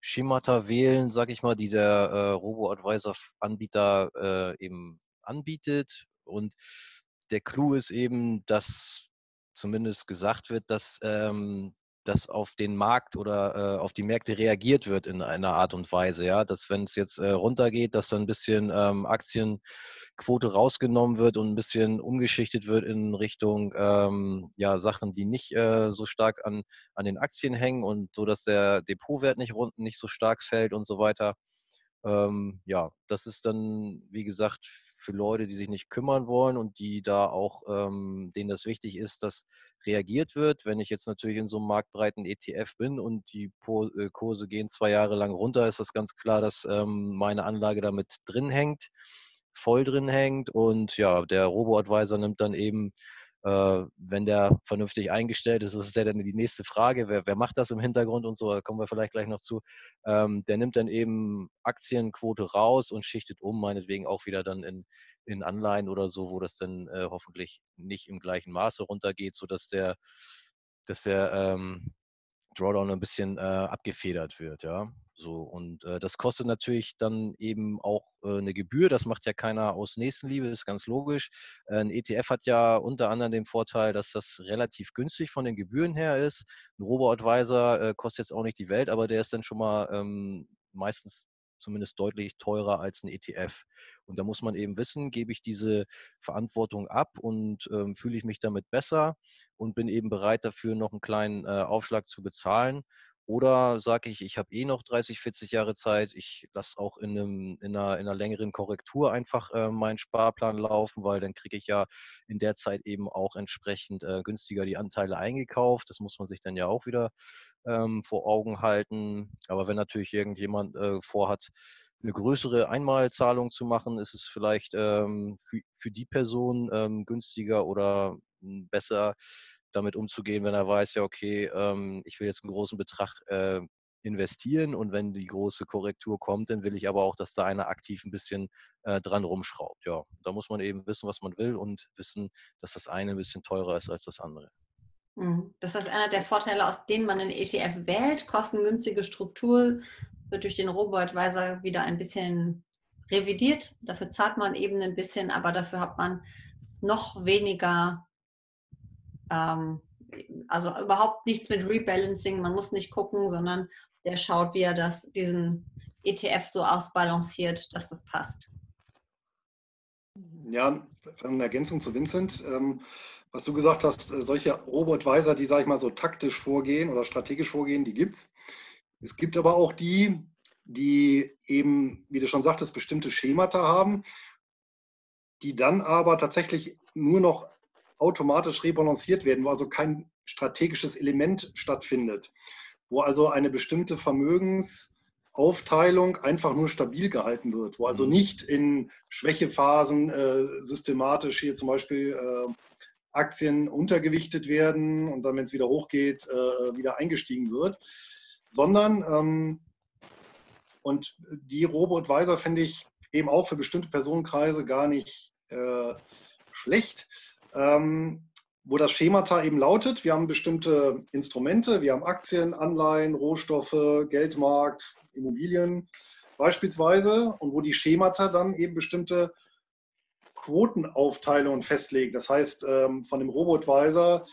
Schemata wählen, sage ich mal, die der äh, Robo-Advisor-Anbieter äh, eben anbietet. Und der Clou ist eben, dass zumindest gesagt wird, dass ähm, dass auf den Markt oder äh, auf die Märkte reagiert wird in einer Art und Weise. Ja, dass wenn es jetzt äh, runtergeht, dass dann ein bisschen ähm, Aktienquote rausgenommen wird und ein bisschen umgeschichtet wird in Richtung ähm, ja, Sachen, die nicht äh, so stark an, an den Aktien hängen und so, dass der Depotwert nicht rund, nicht so stark fällt und so weiter. Ähm, ja, das ist dann, wie gesagt, für Leute, die sich nicht kümmern wollen und die da auch, ähm, denen das wichtig ist, dass reagiert wird. Wenn ich jetzt natürlich in so einem marktbreiten ETF bin und die äh, Kurse gehen zwei Jahre lang runter, ist das ganz klar, dass ähm, meine Anlage damit drin hängt, voll drin hängt und ja, der Robo-Advisor nimmt dann eben wenn der vernünftig eingestellt ist, ist ja dann die nächste Frage, wer, wer, macht das im Hintergrund und so, da kommen wir vielleicht gleich noch zu. Ähm, der nimmt dann eben Aktienquote raus und schichtet um, meinetwegen auch wieder dann in, in Anleihen oder so, wo das dann äh, hoffentlich nicht im gleichen Maße runtergeht, sodass der, dass der ähm, Drawdown ein bisschen äh, abgefedert wird, ja. So, und äh, das kostet natürlich dann eben auch äh, eine Gebühr. Das macht ja keiner aus Nächstenliebe, ist ganz logisch. Äh, ein ETF hat ja unter anderem den Vorteil, dass das relativ günstig von den Gebühren her ist. Ein Robo-Advisor äh, kostet jetzt auch nicht die Welt, aber der ist dann schon mal ähm, meistens zumindest deutlich teurer als ein ETF. Und da muss man eben wissen, gebe ich diese Verantwortung ab und ähm, fühle ich mich damit besser und bin eben bereit dafür noch einen kleinen äh, Aufschlag zu bezahlen oder sage ich, ich habe eh noch 30, 40 Jahre Zeit, ich lasse auch in, einem, in, einer, in einer längeren Korrektur einfach äh, meinen Sparplan laufen, weil dann kriege ich ja in der Zeit eben auch entsprechend äh, günstiger die Anteile eingekauft. Das muss man sich dann ja auch wieder ähm, vor Augen halten. Aber wenn natürlich irgendjemand äh, vorhat, eine größere Einmalzahlung zu machen, ist es vielleicht ähm, für, für die Person ähm, günstiger oder hm, besser, damit umzugehen, wenn er weiß, ja, okay, ähm, ich will jetzt einen großen Betrag äh, investieren und wenn die große Korrektur kommt, dann will ich aber auch, dass da einer aktiv ein bisschen äh, dran rumschraubt. Ja, da muss man eben wissen, was man will und wissen, dass das eine ein bisschen teurer ist als das andere. Mhm. Das ist einer der Vorteile, aus denen man einen ETF wählt. Kostengünstige Struktur wird durch den Robo-Advisor wieder ein bisschen revidiert. Dafür zahlt man eben ein bisschen, aber dafür hat man noch weniger ähm, also überhaupt nichts mit Rebalancing, man muss nicht gucken, sondern der schaut, wie er das, diesen ETF so ausbalanciert, dass das passt. Ja, eine Ergänzung zu Vincent. Ähm, was du gesagt hast, äh, solche Robo-Advisor, die, sage ich mal, so taktisch vorgehen oder strategisch vorgehen, die gibt es. Es gibt aber auch die, die eben, wie du schon sagtest, bestimmte Schemata haben, die dann aber tatsächlich nur noch automatisch rebalanciert werden, wo also kein strategisches Element stattfindet, wo also eine bestimmte Vermögensaufteilung einfach nur stabil gehalten wird, wo also mhm. nicht in Schwächephasen äh, systematisch hier zum Beispiel äh, Aktien untergewichtet werden und dann, wenn es wieder hochgeht, äh, wieder eingestiegen wird, sondern ähm, und die Robo-Advisor finde ich eben auch für bestimmte Personenkreise gar nicht äh, schlecht, ähm, wo das Schemata eben lautet, wir haben bestimmte Instrumente, wir haben Aktien, Anleihen, Rohstoffe, Geldmarkt, Immobilien beispielsweise und wo die Schemata dann eben bestimmte Quotenaufteilungen festlegen. Das heißt, ähm, von dem Robotweiser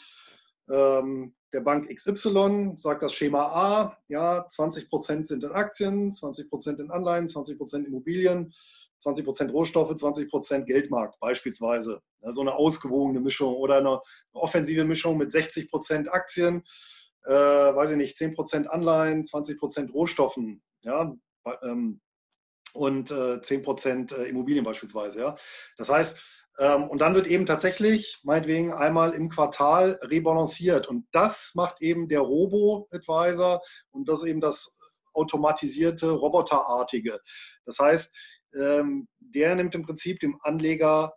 ähm, der Bank XY sagt das Schema A, ja, 20 Prozent sind in Aktien, 20 Prozent in Anleihen, 20 Prozent Immobilien, 20 Prozent Rohstoffe, 20 Prozent Geldmarkt beispielsweise. Ja, so eine ausgewogene Mischung oder eine, offensive Mischung mit 60 Prozent Aktien, äh, weiß ich nicht, 10 Prozent Anleihen, 20 Prozent Rohstoffen. Ja, ähm, und äh, 10 Prozent äh, Immobilien beispielsweise. Ja. Das heißt, ähm, und dann wird eben tatsächlich, meinetwegen, einmal im Quartal rebalanciert. Und das macht eben der Robo-Advisor und das eben das automatisierte, roboterartige. Das heißt, ähm, der nimmt im Prinzip dem Anleger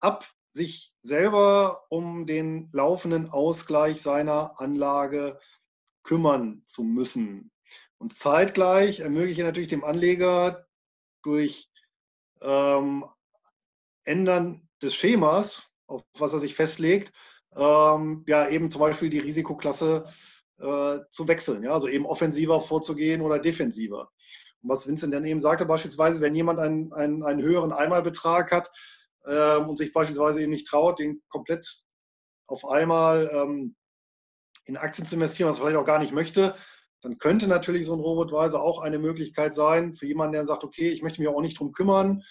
ab, sich selber um den laufenden Ausgleich seiner Anlage kümmern zu müssen. Und zeitgleich ermögliche natürlich dem Anleger durch ähm, Ändern des Schemas, auf was er sich festlegt, ähm, ja eben zum Beispiel die Risikoklasse äh, zu wechseln, ja, also eben offensiver vorzugehen oder defensiver. Und was Vincent dann eben sagte, beispielsweise, wenn jemand einen, einen, einen höheren Einmalbetrag hat äh, und sich beispielsweise eben nicht traut, den komplett auf einmal ähm, in Aktien zu investieren, was er vielleicht auch gar nicht möchte, dann könnte natürlich so ein Robotweiser auch eine Möglichkeit sein für jemanden, der sagt, okay, ich möchte mich auch nicht drum kümmern,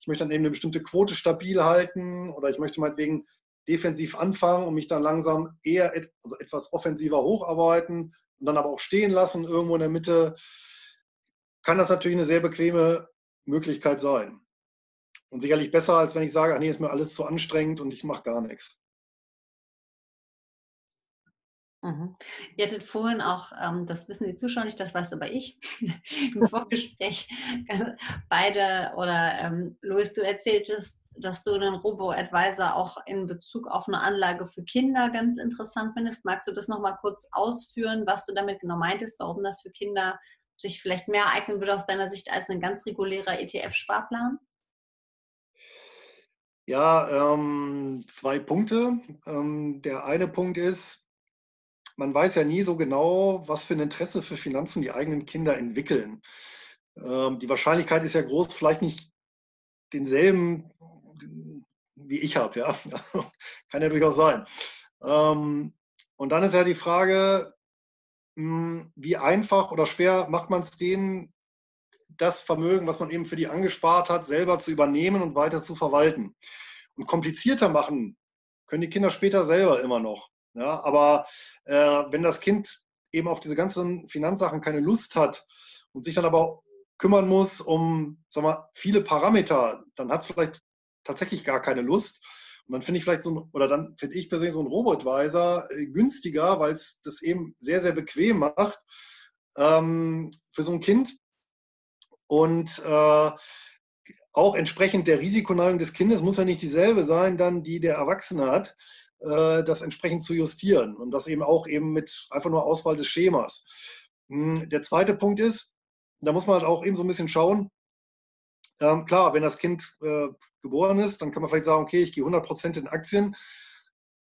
ich möchte dann eben eine bestimmte Quote stabil halten oder ich möchte meinetwegen defensiv anfangen und mich dann langsam eher et also etwas offensiver hocharbeiten und dann aber auch stehen lassen irgendwo in der Mitte, kann das natürlich eine sehr bequeme Möglichkeit sein. Und sicherlich besser, als wenn ich sage, ach nee, ist mir alles zu anstrengend und ich mache gar nichts. Mhm. Ihr hattet vorhin auch, ähm, das wissen die Zuschauer nicht, das weiß aber ich, <laughs> im Vorgespräch äh, beide oder ähm, Luis, du erzähltest, dass du den Robo-Advisor auch in Bezug auf eine Anlage für Kinder ganz interessant findest. Magst du das nochmal kurz ausführen, was du damit genau meintest, warum das für Kinder sich vielleicht mehr eignen würde aus deiner Sicht als ein ganz regulärer ETF-Sparplan? Ja, ähm, zwei Punkte. Ähm, der eine Punkt ist, man weiß ja nie so genau, was für ein Interesse für Finanzen die eigenen Kinder entwickeln. Ähm, die Wahrscheinlichkeit ist ja groß, vielleicht nicht denselben wie ich habe, ja. <laughs> Kann ja durchaus sein. Ähm, und dann ist ja die Frage, wie einfach oder schwer macht man es denen, das Vermögen, was man eben für die angespart hat, selber zu übernehmen und weiter zu verwalten. Und komplizierter machen können die Kinder später selber immer noch. Ja, aber äh, wenn das Kind eben auf diese ganzen Finanzsachen keine Lust hat und sich dann aber kümmern muss um sag mal, viele Parameter, dann hat es vielleicht tatsächlich gar keine Lust. Und dann finde ich vielleicht so ein, oder dann finde ich persönlich so ein Robotweiser äh, günstiger, weil es das eben sehr, sehr bequem macht ähm, für so ein Kind. Und äh, auch entsprechend der Risikoneigung des Kindes muss ja nicht dieselbe sein, dann die der Erwachsene hat. Äh, das entsprechend zu justieren und das eben auch eben mit einfach nur Auswahl des Schemas. Hm, der zweite Punkt ist, da muss man halt auch eben so ein bisschen schauen, ähm, klar, wenn das Kind äh, geboren ist, dann kann man vielleicht sagen, okay, ich gehe 100% in Aktien.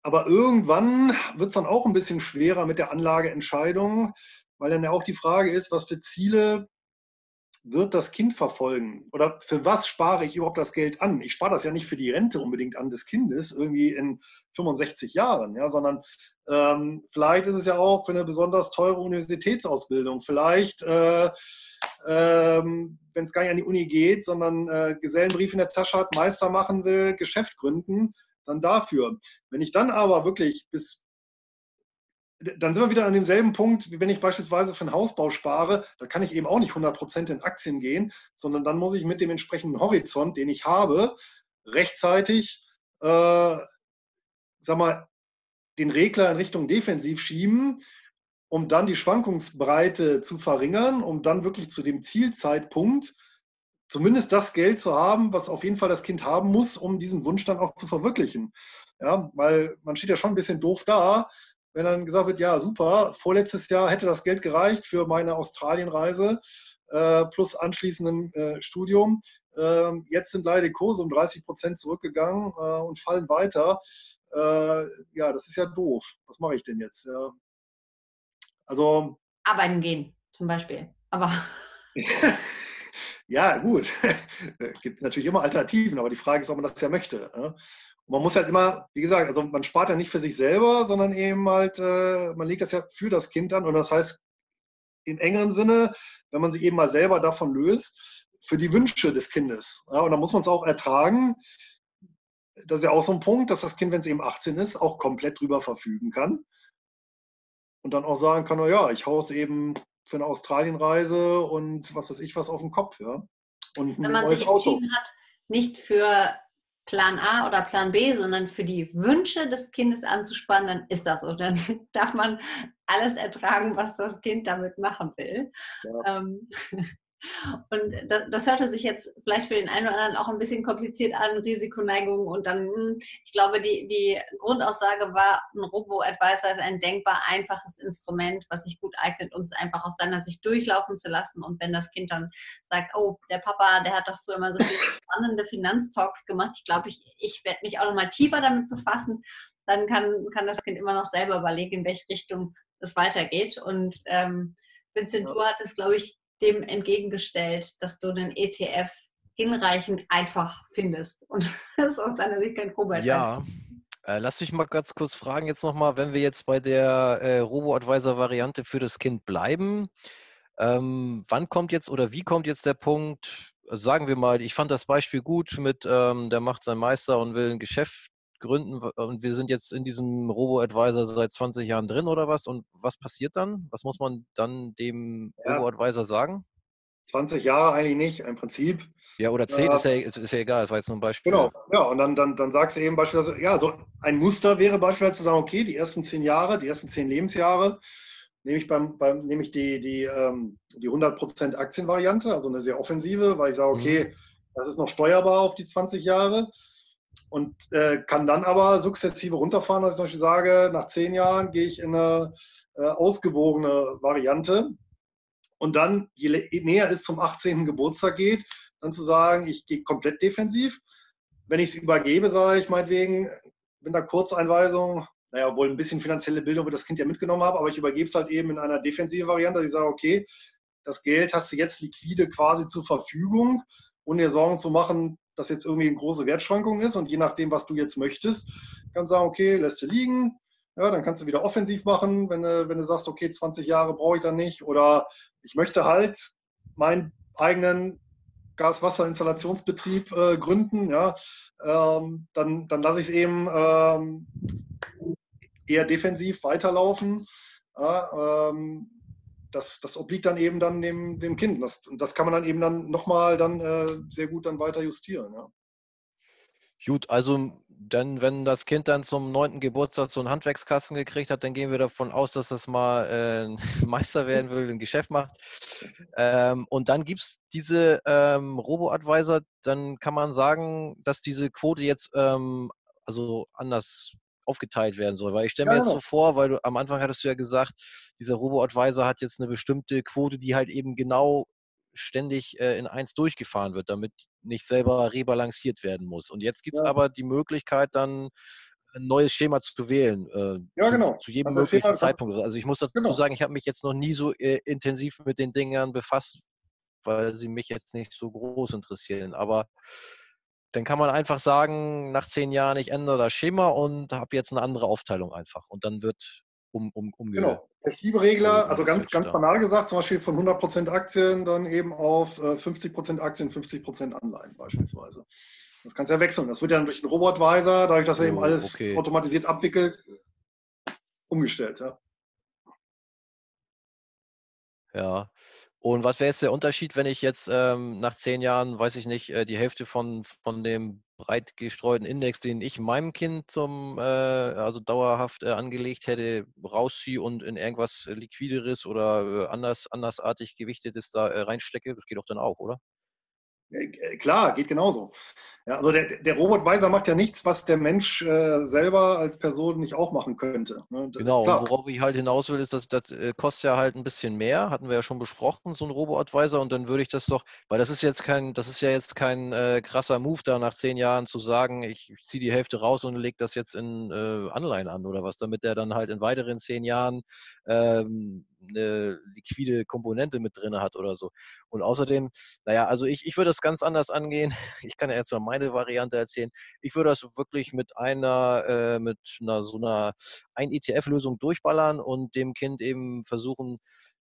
Aber irgendwann wird es dann auch ein bisschen schwerer mit der Anlageentscheidung, weil dann ja auch die Frage ist, was für Ziele wird das Kind verfolgen? Oder für was spare ich überhaupt das Geld an? Ich spare das ja nicht für die Rente unbedingt an des Kindes, irgendwie in 65 Jahren, ja, sondern ähm, vielleicht ist es ja auch für eine besonders teure Universitätsausbildung. Vielleicht, äh, ähm, wenn es gar nicht an die Uni geht, sondern äh, Gesellenbrief in der Tasche hat, Meister machen will, Geschäft gründen, dann dafür. Wenn ich dann aber wirklich bis dann sind wir wieder an demselben Punkt, wie wenn ich beispielsweise für einen Hausbau spare, da kann ich eben auch nicht 100% in Aktien gehen, sondern dann muss ich mit dem entsprechenden Horizont, den ich habe, rechtzeitig, äh, sag mal, den Regler in Richtung Defensiv schieben, um dann die Schwankungsbreite zu verringern, um dann wirklich zu dem Zielzeitpunkt zumindest das Geld zu haben, was auf jeden Fall das Kind haben muss, um diesen Wunsch dann auch zu verwirklichen. Ja, weil man steht ja schon ein bisschen doof da, wenn dann gesagt wird, ja super, vorletztes Jahr hätte das Geld gereicht für meine Australienreise äh, plus anschließendem äh, Studium. Ähm, jetzt sind leider die Kurse um 30 Prozent zurückgegangen äh, und fallen weiter. Äh, ja, das ist ja doof. Was mache ich denn jetzt? Ja. Also. Arbeiten gehen, zum Beispiel. Aber. <laughs> ja, gut. Es <laughs> gibt natürlich immer Alternativen, aber die Frage ist, ob man das ja möchte. Und man muss halt immer, wie gesagt, also man spart ja nicht für sich selber, sondern eben halt, äh, man legt das ja für das Kind an. Und das heißt, im engeren Sinne, wenn man sich eben mal selber davon löst, für die Wünsche des Kindes. und dann muss man es auch ertragen. Das ist ja auch so ein Punkt, dass das Kind, wenn es eben 18 ist, auch komplett drüber verfügen kann. Und dann auch sagen kann, ja, ich haue es eben für eine Australienreise und was weiß ich was auf den Kopf, ja. Und Wenn man sich Auto. hat, nicht für Plan A oder Plan B, sondern für die Wünsche des Kindes anzuspannen, dann ist das so. Dann <laughs> darf man alles ertragen, was das Kind damit machen will. Ja. Ähm, <laughs> und das, das, hörte sich jetzt vielleicht für den einen oder anderen auch ein bisschen kompliziert an, Risikoneigung. Und dann, hm, ich glaube, die, die Grundaussage war, ein Robo-Advisor ist ein denkbar einfaches Instrument, was sich gut eignet, um es einfach aus seiner Sicht durchlaufen zu lassen. Und wenn das Kind dann sagt, oh, der Papa, der hat doch früher mal so viele <laughs> spannende Finanztalks gemacht, ich glaube, ich, ich werde mich auch noch mal tiefer damit befassen, dann kann, kann das Kind immer noch selber überlegen, in welche Richtung es weitergeht. Und ähm, Vincent, du hattest, glaube ich, dem entgegengestellt, dass du den ETF hinreichend einfach findest. Und <laughs> das ist aus deiner Sicht kein Robert. Ja. Äh, lass mich mal ganz kurz fragen, jetzt nochmal, wenn wir jetzt bei der äh, Robo-Advisor-Variante für das Kind bleiben, ähm, wann kommt jetzt oder wie kommt jetzt der Punkt, also sagen wir mal, ich fand das Beispiel gut mit, ähm, der macht seinen Meister und will ein Geschäft gründen und wir sind jetzt in diesem Robo-Advisor seit 20 Jahren drin oder was? Und was passiert dann? Was muss man dann dem ja. Robo-Advisor sagen? 20 Jahre eigentlich nicht, im Prinzip. Ja, oder 10 äh, ist, ja, ist, ist, ja, egal, das war jetzt nur ein Beispiel. Genau, ja, und dann, dann, dann sagst du eben beispielsweise, ja, so ein Muster wäre beispielsweise zu sagen, okay, die ersten 10 Jahre, die ersten 10 Lebensjahre, nehme ich, beim, beim, nehme ich die, die, ähm, die 100% Aktienvariante, also eine sehr offensive, weil ich sage, okay, mhm. das ist noch steuerbar auf die 20 Jahre und äh, kann dann aber sukzessive runterfahren, dass ich zum Beispiel sage, nach zehn Jahren gehe ich in eine äh, ausgewogene Variante und dann, je näher es zum 18. Geburtstag geht, dann zu sagen, ich gehe komplett defensiv. Wenn ich es übergebe, sage ich meinetwegen, mit einer Kurzeinweisung, naja, wohl ein bisschen finanzielle Bildung wird das Kind ja mitgenommen haben, aber ich übergebe es halt eben in einer defensiven Variante, dass ich sage, okay, das Geld hast du jetzt liquide quasi zur Verfügung, ohne dir Sorgen zu machen, dass jetzt irgendwie eine große Wertschwankung ist und je nachdem, was du jetzt möchtest, kannst du sagen, okay, lässt du liegen, ja, dann kannst du wieder offensiv machen, wenn du, wenn du sagst, okay, 20 Jahre brauche ich dann nicht. Oder ich möchte halt meinen eigenen Gas-Wasser-Installationsbetrieb äh, gründen, ja, ähm, dann, dann lasse ich es eben ähm, eher defensiv weiterlaufen. Ja, ähm, das, das obliegt dann eben dann dem, dem Kind. Das, und das kann man dann eben dann nochmal dann äh, sehr gut dann weiter justieren. Ja. Gut, also dann, wenn das Kind dann zum neunten Geburtstag so einen Handwerkskasten gekriegt hat, dann gehen wir davon aus, dass das mal äh, <laughs> Meister werden will, ein Geschäft macht. Ähm, und dann gibt es diese ähm, Robo-Advisor, dann kann man sagen, dass diese Quote jetzt ähm, also anders aufgeteilt werden soll. Weil ich stelle mir ja, jetzt so vor, weil du am Anfang hattest du ja gesagt, dieser Robo-Advisor hat jetzt eine bestimmte Quote, die halt eben genau ständig äh, in eins durchgefahren wird, damit nicht selber rebalanciert werden muss. Und jetzt gibt es ja. aber die Möglichkeit, dann ein neues Schema zu wählen. Äh, ja, genau. Zu, zu jedem also möglichen Zeitpunkt. Also ich muss dazu genau. sagen, ich habe mich jetzt noch nie so äh, intensiv mit den Dingern befasst, weil sie mich jetzt nicht so groß interessieren. Aber dann kann man einfach sagen, nach zehn Jahren, ich ändere das Schema und habe jetzt eine andere Aufteilung einfach. Und dann wird um, um, umge Genau. Der Schieberegler, also ganz, ganz banal gesagt, zum Beispiel von 100% Aktien dann eben auf 50% äh, Aktien, 50% Anleihen beispielsweise. Das kannst du ja wechseln. Das wird ja dann durch den Robotweiser, dadurch, dass er oh, eben alles okay. automatisiert abwickelt, umgestellt. Ja. Ja, und was wäre jetzt der Unterschied, wenn ich jetzt ähm, nach zehn Jahren, weiß ich nicht, äh, die Hälfte von, von dem breit gestreuten Index, den ich meinem Kind zum, äh, also dauerhaft äh, angelegt hätte, rausziehe und in irgendwas Liquideres oder äh, anders, andersartig gewichtetes da äh, reinstecke? Das geht doch dann auch, oder? Äh, klar, geht genauso. Ja, also der, der Robotweiser macht ja nichts, was der Mensch äh, selber als Person nicht auch machen könnte. Ne? Genau, und worauf ich halt hinaus will, ist, dass das äh, kostet ja halt ein bisschen mehr, hatten wir ja schon besprochen, so ein Robotweiser, und dann würde ich das doch, weil das ist jetzt kein, das ist ja jetzt kein äh, krasser Move, da nach zehn Jahren zu sagen, ich, ziehe die Hälfte raus und lege das jetzt in äh, Anleihen an oder was, damit der dann halt in weiteren zehn Jahren ähm, eine liquide Komponente mit drin hat oder so. Und außerdem, naja, also ich, ich würde das ganz anders angehen. <laughs> Ich kann ja jetzt mal meine Variante erzählen. Ich würde das wirklich mit einer, äh, mit einer so einer ein ETF-Lösung durchballern und dem Kind eben versuchen,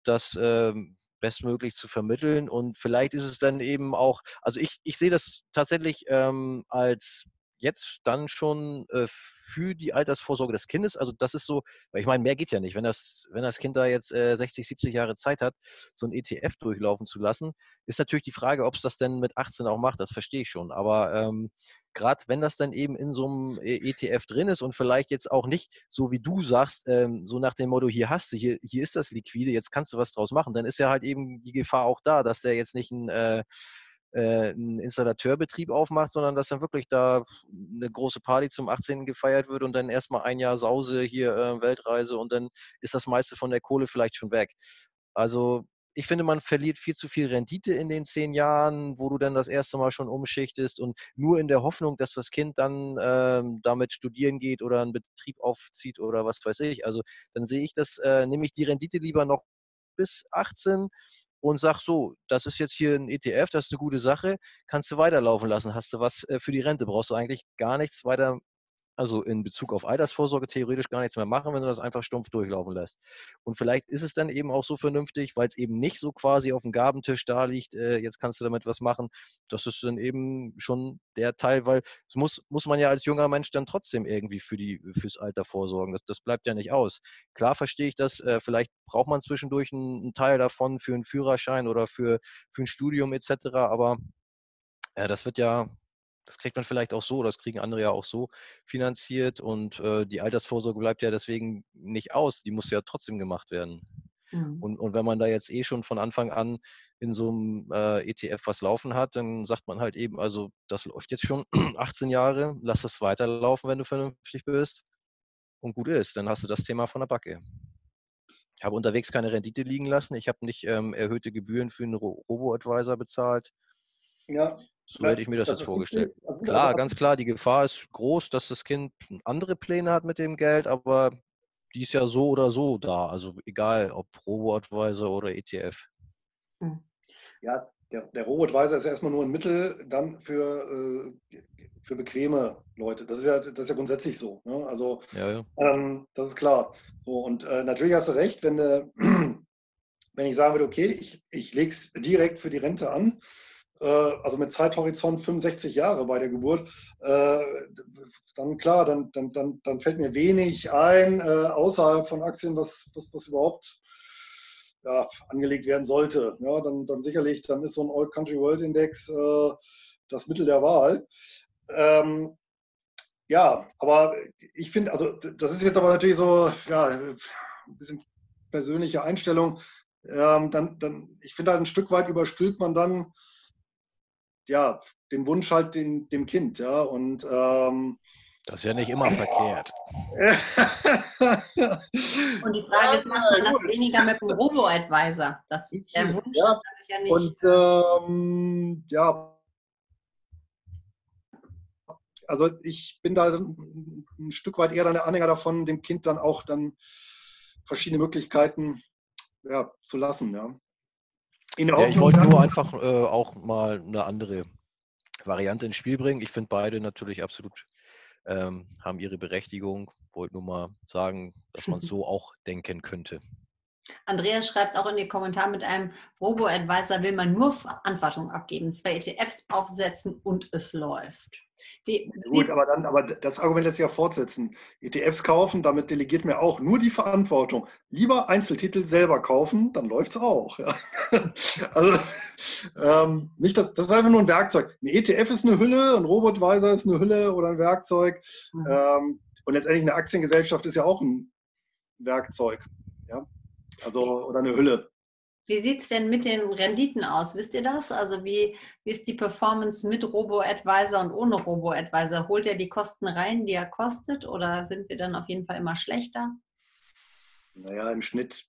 das ähm, bestmöglich zu vermitteln. Und vielleicht ist es dann eben auch, also ich, ich sehe das tatsächlich ähm, als jetzt dann schon äh, für die Altersvorsorge des Kindes. Also das ist so, weil ich meine, mehr geht ja nicht. Wenn das, wenn das Kind da jetzt äh, 60, 70 Jahre Zeit hat, so ein ETF durchlaufen zu lassen, ist natürlich die Frage, ob es das denn mit 18 auch macht. Das verstehe ich schon. Aber ähm, gerade wenn das dann eben in so einem ETF drin ist und vielleicht jetzt auch nicht, so wie du sagst, ähm, so nach dem Motto, hier hast du, hier, hier ist das liquide, jetzt kannst du was draus machen, dann ist ja halt eben die Gefahr auch da, dass der jetzt nicht ein äh, äh, einen Installateurbetrieb aufmacht, sondern dass dann wirklich da eine große Party zum 18. gefeiert wird und dann erstmal ein Jahr Sause hier äh, Weltreise und dann ist das meiste von der Kohle vielleicht schon weg. Also ich finde, man verliert viel zu viel Rendite in den zehn Jahren, wo du dann das erste Mal schon umschichtest und nur in der Hoffnung, dass das Kind dann ähm, damit studieren geht oder einen Betrieb aufzieht oder was weiß ich. Also dann sehe ich das, äh, nehme ich die Rendite lieber noch bis 18 und sag so, das ist jetzt hier ein ETF, das ist eine gute Sache, kannst du weiterlaufen lassen. Hast du was äh, für die Rente? Brauchst du eigentlich gar nichts weiter also in Bezug auf Altersvorsorge theoretisch gar nichts mehr machen, wenn du das einfach stumpf durchlaufen lässt. Und vielleicht ist es dann eben auch so vernünftig, weil es eben nicht so quasi auf dem Gabentisch da liegt, äh, jetzt kannst du damit was machen. Das ist dann eben schon der Teil, weil es muss, muss man ja als junger Mensch dann trotzdem irgendwie für die, fürs Alter vorsorgen. Das, das bleibt ja nicht aus. Klar verstehe ich das, äh, vielleicht braucht man zwischendurch einen, einen, Teil davon für einen Führerschein oder für, für ein Studium etc., aber äh, das wird ja das kriegt man vielleicht auch so, das kriegen andere ja auch so finanziert und äh, die Altersvorsorge bleibt ja deswegen nicht aus, die muss ja trotzdem gemacht werden. Mhm. Und, und wenn man da jetzt eh schon von Anfang an in so einem äh, ETF was laufen hat, dann sagt man halt eben, also das läuft jetzt schon <clears throat> 18 Jahre, lass es weiterlaufen, wenn du vernünftig bist und gut ist, dann hast du das Thema von der Backe. Ich habe unterwegs keine Rendite liegen lassen, ich habe nicht ähm, erhöhte Gebühren für einen Robo-Advisor bezahlt. Ja. So hätte ich mir das, das jetzt vorgestellt. Also klar, ganz klar, die Gefahr ist groß, dass das Kind andere Pläne hat mit dem Geld, aber die ist ja so oder so da. Also egal, ob Robo-Advisor oder ETF. Hm. Ja, der, der Robo-Advisor ist ja erstmal nur ein Mittel dann für, äh, für bequeme Leute. Das ist ja, das ist ja grundsätzlich so. Ne? Also ja, ja. Ähm, das ist klar. So, und äh, natürlich hast du recht, wenn, äh, <clears throat> wenn ich sagen würde, okay, ich, ich lege es direkt für die Rente an, also mit Zeithorizont 65 Jahre bei der Geburt, äh, dann klar, dann, dann, dann, dann fällt mir wenig ein äh, außerhalb von Aktien, was, was, was überhaupt ja, angelegt werden sollte. Ja, dann, dann sicherlich, dann ist so ein Old Country World Index das Mittel der Wahl. Ähm, ja, aber ich finde, also das ist jetzt aber natürlich so, ja, ein bisschen persönliche Einstellung. Ähm, dann, dann, ich finde halt ein Stück weit überstülpt man dann ja, den Wunsch halt den, dem Kind, ja. Und ähm, das ist ja nicht immer verkehrt. <laughs> und die Frage ist, macht man das weniger mit dem Robo-Advisor? Das, der Wunsch ja. ist ja nicht. Und ähm, ja, also ich bin da ein, ein Stück weit eher der Anhänger davon, dem Kind dann auch dann verschiedene Möglichkeiten ja, zu lassen, ja ja, ich wollte nur einfach äh, auch mal eine andere Variante ins Spiel bringen. Ich finde beide natürlich absolut ähm, haben ihre Berechtigung. Wollte nur mal sagen, dass man <laughs> so auch denken könnte. Andreas schreibt auch in die Kommentare, mit einem Robo-Advisor will man nur Verantwortung abgeben, zwei ETFs aufsetzen und es läuft. Wie, Gut, aber dann, aber das Argument lässt sich ja fortsetzen. ETFs kaufen, damit delegiert mir auch nur die Verantwortung. Lieber Einzeltitel selber kaufen, dann läuft es auch. Ja. <laughs> Also ähm, nicht das, das ist einfach nur ein Werkzeug. Ein ETF ist eine Hülle, ein Robotweiser ist eine Hülle oder ein Werkzeug. Mhm. Ähm, und letztendlich eine Aktiengesellschaft ist ja auch ein Werkzeug. Ja? Also, oder eine Hülle. Wie sieht es denn mit den Renditen aus? Wisst ihr das? Also wie, wie ist die Performance mit Robo-Advisor und ohne Robo-Advisor? Holt er die Kosten rein, die er kostet, oder sind wir dann auf jeden Fall immer schlechter? Naja, im Schnitt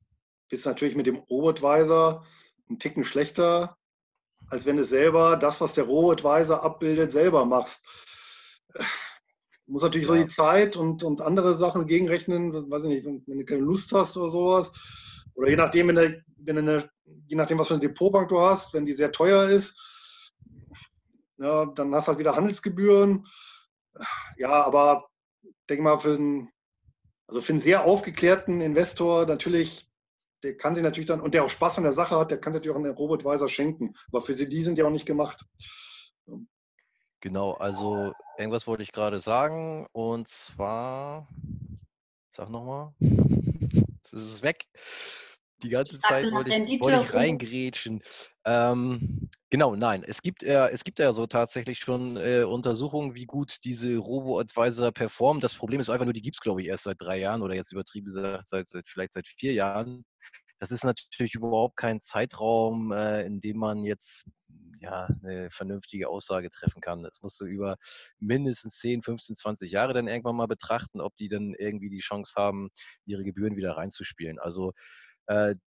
bist du natürlich mit dem Robo-Advisor einen Ticken schlechter, als wenn du selber das, was der Robo-Advisor abbildet, selber machst. Du musst natürlich ja. so die Zeit und, und andere Sachen gegenrechnen, weiß ich nicht, wenn, wenn du keine Lust hast oder sowas oder je nachdem, wenn, der, wenn eine, je nachdem, was für eine Depotbank du hast, wenn die sehr teuer ist, ja, dann hast du halt wieder Handelsgebühren. Ja, aber denke mal, für einen, also für einen sehr aufgeklärten Investor natürlich, der kann sich natürlich dann, und der auch Spaß an der Sache hat, der kann sich natürlich auch einen Robotweiser schenken. Aber für sie, die sind ja auch nicht gemacht. Genau, also irgendwas wollte ich gerade sagen und zwar, sag nochmal, jetzt ist es weg die ganze Zeit wollte ich, wollte ich reingrätschen. Ähm, genau, nein, es gibt, äh, es gibt ja so tatsächlich schon äh, Untersuchungen, wie gut diese Robo-Advisor performen. Das Problem ist einfach nur, die gibt es, glaube ich, erst seit drei Jahren oder jetzt übertrieben gesagt, seit, seit, vielleicht seit vier Jahren. Das ist natürlich überhaupt kein Zeitraum, äh, in dem man jetzt ja, eine vernünftige Aussage treffen kann. Das musst du über mindestens 10, 15, 20 Jahre dann irgendwann mal betrachten, ob die dann irgendwie die Chance haben, ihre Gebühren wieder reinzuspielen. Also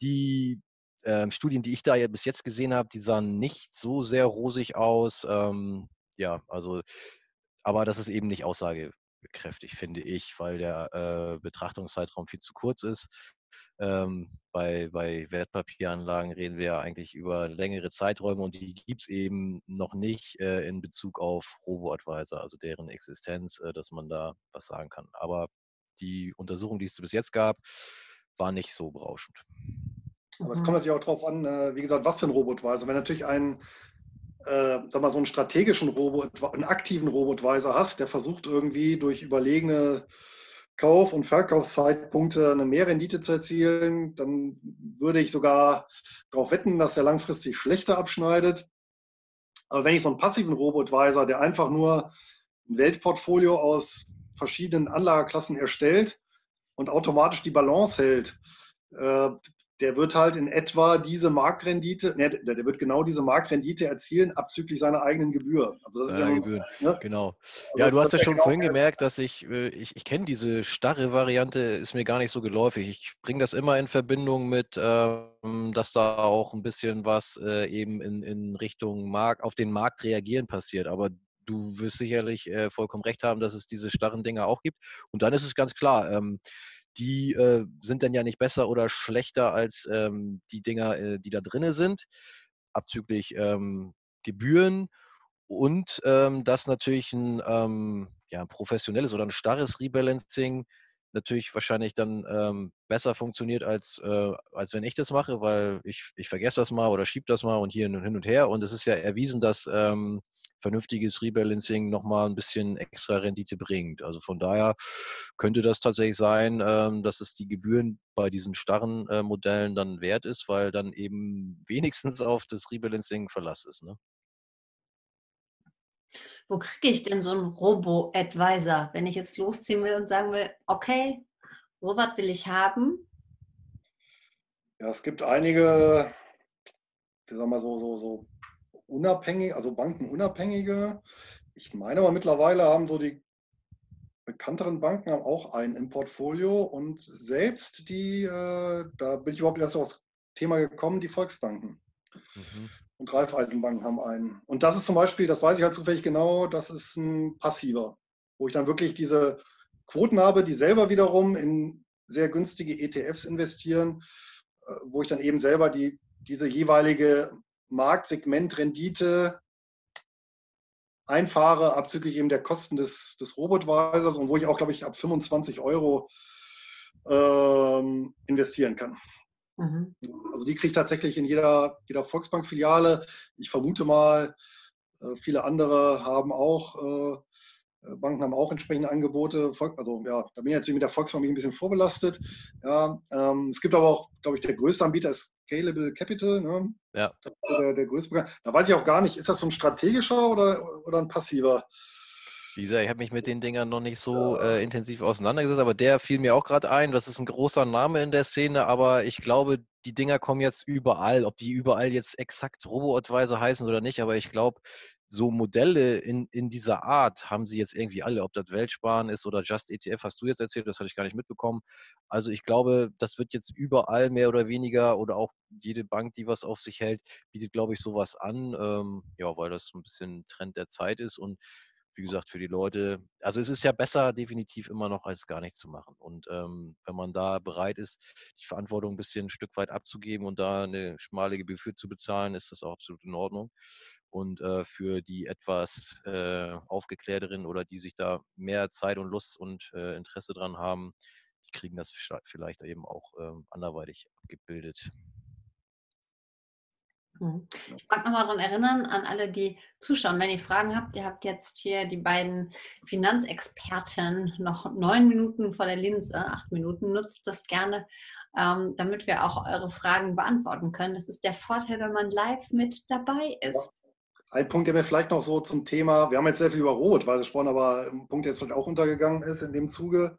die äh, Studien, die ich da ja bis jetzt gesehen habe, die sahen nicht so sehr rosig aus. Ähm, ja, also, aber das ist eben nicht aussagekräftig, finde ich, weil der äh, Betrachtungszeitraum viel zu kurz ist. Ähm, bei, bei Wertpapieranlagen reden wir ja eigentlich über längere Zeiträume und die gibt es eben noch nicht äh, in Bezug auf Robo-Advisor, also deren Existenz, äh, dass man da was sagen kann. Aber die Untersuchung, die es bis jetzt gab, war nicht so berauschend. Aber es kommt natürlich auch darauf an, äh, wie gesagt, was für ein Robotweiser. Wenn natürlich einen, äh, sag mal, so einen strategischen Robot, einen aktiven Robotweiser hast, der versucht irgendwie durch überlegene Kauf- und Verkaufszeitpunkte eine Mehrrendite zu erzielen, dann würde ich sogar darauf wetten, dass er langfristig schlechter abschneidet. Aber wenn ich so einen passiven Robotweiser, der einfach nur ein Weltportfolio aus verschiedenen Anlageklassen erstellt, und automatisch die Balance hält, äh, der wird halt in etwa diese Marktrendite, ne, der wird genau diese Marktrendite erzielen, abzüglich seiner eigenen Gebühr. Also das ist ja, ja Gebühren, ne? genau. Also ja, du hast ja schon genau vorhin gemerkt, dass ich, äh, ich, ich kenne diese starre Variante, ist mir gar nicht so geläufig. Ich bringe das immer in Verbindung mit, ähm, dass da auch ein bisschen was äh, eben in, in Richtung Markt, auf den Markt reagieren passiert. Aber du wirst sicherlich äh, vollkommen recht haben, dass es diese starren Dinger auch gibt. Und dann ist es ganz klar, ähm, die äh, sind dann ja nicht besser oder schlechter als ähm, die Dinger, äh, die da drinne sind, abzüglich ähm, Gebühren. Und ähm, dass natürlich ein, ähm, ja, professionelles oder ein starres Rebalancing natürlich wahrscheinlich dann ähm, besser funktioniert, als, äh, als wenn ich das mache, weil ich, ich vergesse das mal oder schiebe das mal und hier hin und her. Und es ist ja erwiesen, dass ähm, vernünftiges Rebalancing nochmal ein bisschen extra Rendite bringt. Also von daher könnte das tatsächlich sein, ähm, dass es die Gebühren bei diesen starren äh, Modellen dann wert ist, weil dann eben wenigstens <laughs> auf das Rebalancing Verlass ist. Ne? Wo kriege ich denn so einen Robo-Advisor, wenn ich jetzt losziehen will und sagen will, okay, sowas will ich haben? Ja, es gibt einige, ich sag mal so, so, so unabhängig, also bankenunabhängige. Ich meine aber mittlerweile haben so die bekannteren Banken haben auch einen im Portfolio und selbst die, äh, da bin ich überhaupt erst aufs Thema gekommen, die Volksbanken. Mhm. Und Raiffeisenbanken haben einen. Und das ist zum Beispiel, das weiß ich halt zufällig genau, das ist ein passiver, wo ich dann wirklich diese Quoten habe, die selber wiederum in sehr günstige ETFs investieren, äh, wo ich dann eben selber die, diese jeweilige Marktsegmentrendite einfahre, abzüglich eben der Kosten des, des Robotweisers und wo ich auch, glaube ich, ab 25 Euro ähm, investieren kann. Mhm. Also die kriege ich tatsächlich in jeder, jeder Volksbank-Filiale. Ich vermute mal, äh, viele andere haben auch äh, äh, Banken haben auch entsprechende Angebote. Also ja, da bin ich jetzt mit der Volksbank ein bisschen vorbelastet. Ja, ähm, es gibt aber auch, glaube ich, der größte Anbieter ist Scalable Capital. Ne? Ja. Das ist der, der größte. Da weiß ich auch gar nicht, ist das so ein strategischer oder, oder ein passiver? Wie gesagt, ich habe mich mit den Dingern noch nicht so äh, intensiv auseinandergesetzt, aber der fiel mir auch gerade ein. Das ist ein großer Name in der Szene, aber ich glaube, die Dinger kommen jetzt überall. Ob die überall jetzt exakt Robo-Advisor heißen oder nicht, aber ich glaube, so Modelle in, in dieser Art haben sie jetzt irgendwie alle, ob das Weltsparen ist oder Just ETF, hast du jetzt erzählt, das hatte ich gar nicht mitbekommen. Also ich glaube, das wird jetzt überall mehr oder weniger oder auch jede Bank, die was auf sich hält, bietet, glaube ich, sowas an, ähm, ja, weil das ein bisschen Trend der Zeit ist und wie gesagt, für die Leute, also es ist ja besser definitiv immer noch, als gar nichts zu machen. Und ähm, wenn man da bereit ist, die Verantwortung ein bisschen ein Stück weit abzugeben und da eine schmale Gebühr für zu bezahlen, ist das auch absolut in Ordnung. Und äh, für die etwas äh, aufgeklärteren oder die sich da mehr Zeit und Lust und äh, Interesse dran haben, die kriegen das vielleicht eben auch ähm, anderweitig abgebildet. Mhm. Ich mag nochmal daran erinnern, an alle, die zuschauen, wenn ihr Fragen habt, ihr habt jetzt hier die beiden Finanzexperten noch neun Minuten vor der Linse, acht Minuten, nutzt das gerne, ähm, damit wir auch eure Fragen beantworten können. Das ist der Vorteil, wenn man live mit dabei ist. Ein Punkt, der mir vielleicht noch so zum Thema, wir haben jetzt sehr viel über Rot weil gesprochen, aber ein Punkt, der jetzt vielleicht auch untergegangen ist in dem Zuge,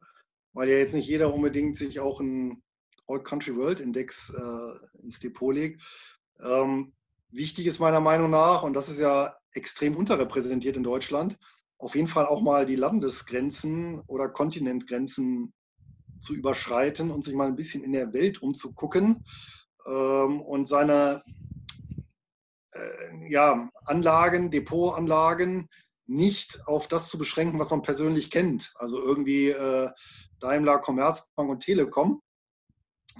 weil ja jetzt nicht jeder unbedingt sich auch einen All Country World Index äh, ins Depot legt. Ähm, wichtig ist meiner Meinung nach, und das ist ja extrem unterrepräsentiert in Deutschland, auf jeden Fall auch mal die Landesgrenzen oder Kontinentgrenzen zu überschreiten und sich mal ein bisschen in der Welt umzugucken ähm, und seine ja, Anlagen, Depotanlagen nicht auf das zu beschränken, was man persönlich kennt. Also irgendwie äh, Daimler, Commerzbank und Telekom.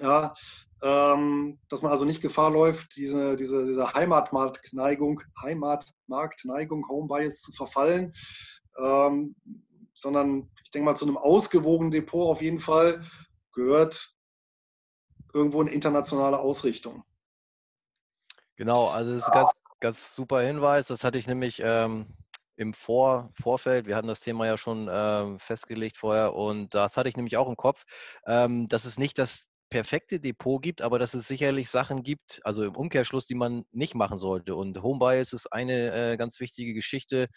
Ja, ähm, dass man also nicht Gefahr läuft, diese, diese, diese Heimatmarktneigung, Heimatmarktneigung, Homebias zu verfallen, ähm, sondern ich denke mal zu einem ausgewogenen Depot auf jeden Fall gehört irgendwo eine internationale Ausrichtung. Genau, also das ist ein ganz, ganz super Hinweis. Das hatte ich nämlich ähm, im Vor Vorfeld, wir hatten das Thema ja schon ähm, festgelegt vorher und das hatte ich nämlich auch im Kopf, ähm, dass es nicht das perfekte Depot gibt, aber dass es sicherlich Sachen gibt, also im Umkehrschluss, die man nicht machen sollte. Und Home Bias ist eine äh, ganz wichtige Geschichte.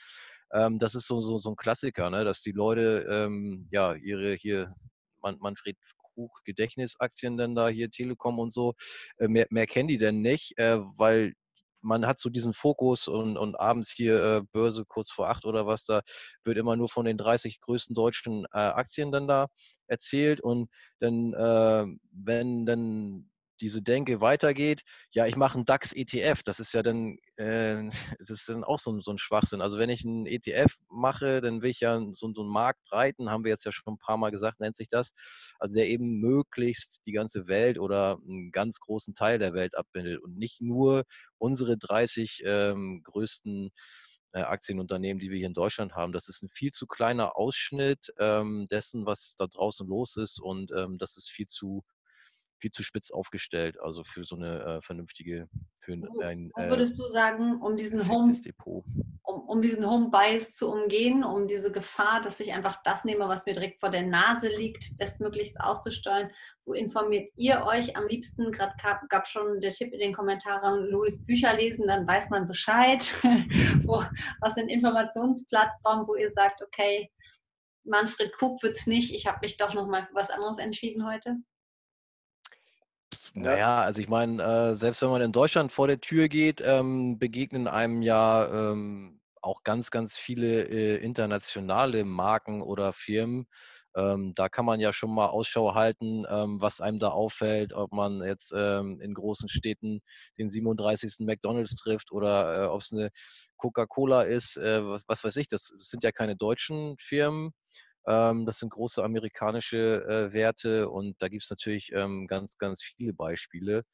Ähm, das ist so, so, so ein Klassiker, ne? dass die Leute ähm, ja ihre hier Man Manfred Krug Gedächtnisaktien dann da hier Telekom und so, äh, mehr, mehr kennen die denn nicht, äh, weil man hat so diesen Fokus und, und abends hier äh, Börse kurz vor acht oder was, da wird immer nur von den 30 größten deutschen äh, Aktien dann da erzählt und dann, äh, wenn dann diese Denke weitergeht, ja, ich mache einen DAX-ETF, das ist ja dann, äh, <laughs> das ist dann auch so, so, ein Schwachsinn. Also wenn ich einen ETF mache, dann will ich ja so, so einen Markt breiten, haben wir jetzt ja schon ein paar Mal gesagt, nennt sich das. Also der eben möglichst die ganze Welt oder einen ganz großen Teil der Welt abbildet und nicht nur unsere 30 ähm, größten äh, Aktienunternehmen, die wir hier in Deutschland haben. Das ist ein viel zu kleiner Ausschnitt ähm, dessen, was da draußen los ist und ähm, das ist viel zu viel zu spitz aufgestellt, also für so eine äh, vernünftige, für ein, ein wo würdest äh, du sagen, um diesen Home. Um, um diesen Home Bias zu umgehen, um diese Gefahr, dass ich einfach das nehme, was mir direkt vor der Nase liegt, bestmöglichst auszusteuern, wo informiert ihr euch am liebsten? Gerade gab schon der Tipp in den Kommentaren, Louis Bücher lesen, dann weiß man Bescheid. <laughs> wo, was sind Informationsplattformen, wo ihr sagt, okay, Manfred Krug wird es nicht, ich habe mich doch noch mal für was anderes entschieden heute? Naja, also ich meine, äh, selbst wenn man in Deutschland vor der Tür geht, ähm, begegnen einem ja ähm, auch ganz, ganz viele äh, internationale Marken oder Firmen. Ähm, da kann man ja schon mal Ausschau halten, ähm, was einem da auffällt, ob man jetzt ähm, in großen Städten den 37. McDonalds trifft oder äh, ob es eine Coca-Cola ist, äh, was, was, weiß ich. Das, das sind ja keine deutschen Firmen. Ähm, das sind große amerikanische äh, Werte und da gibt es natürlich ähm, ganz, ganz viele Beispiele.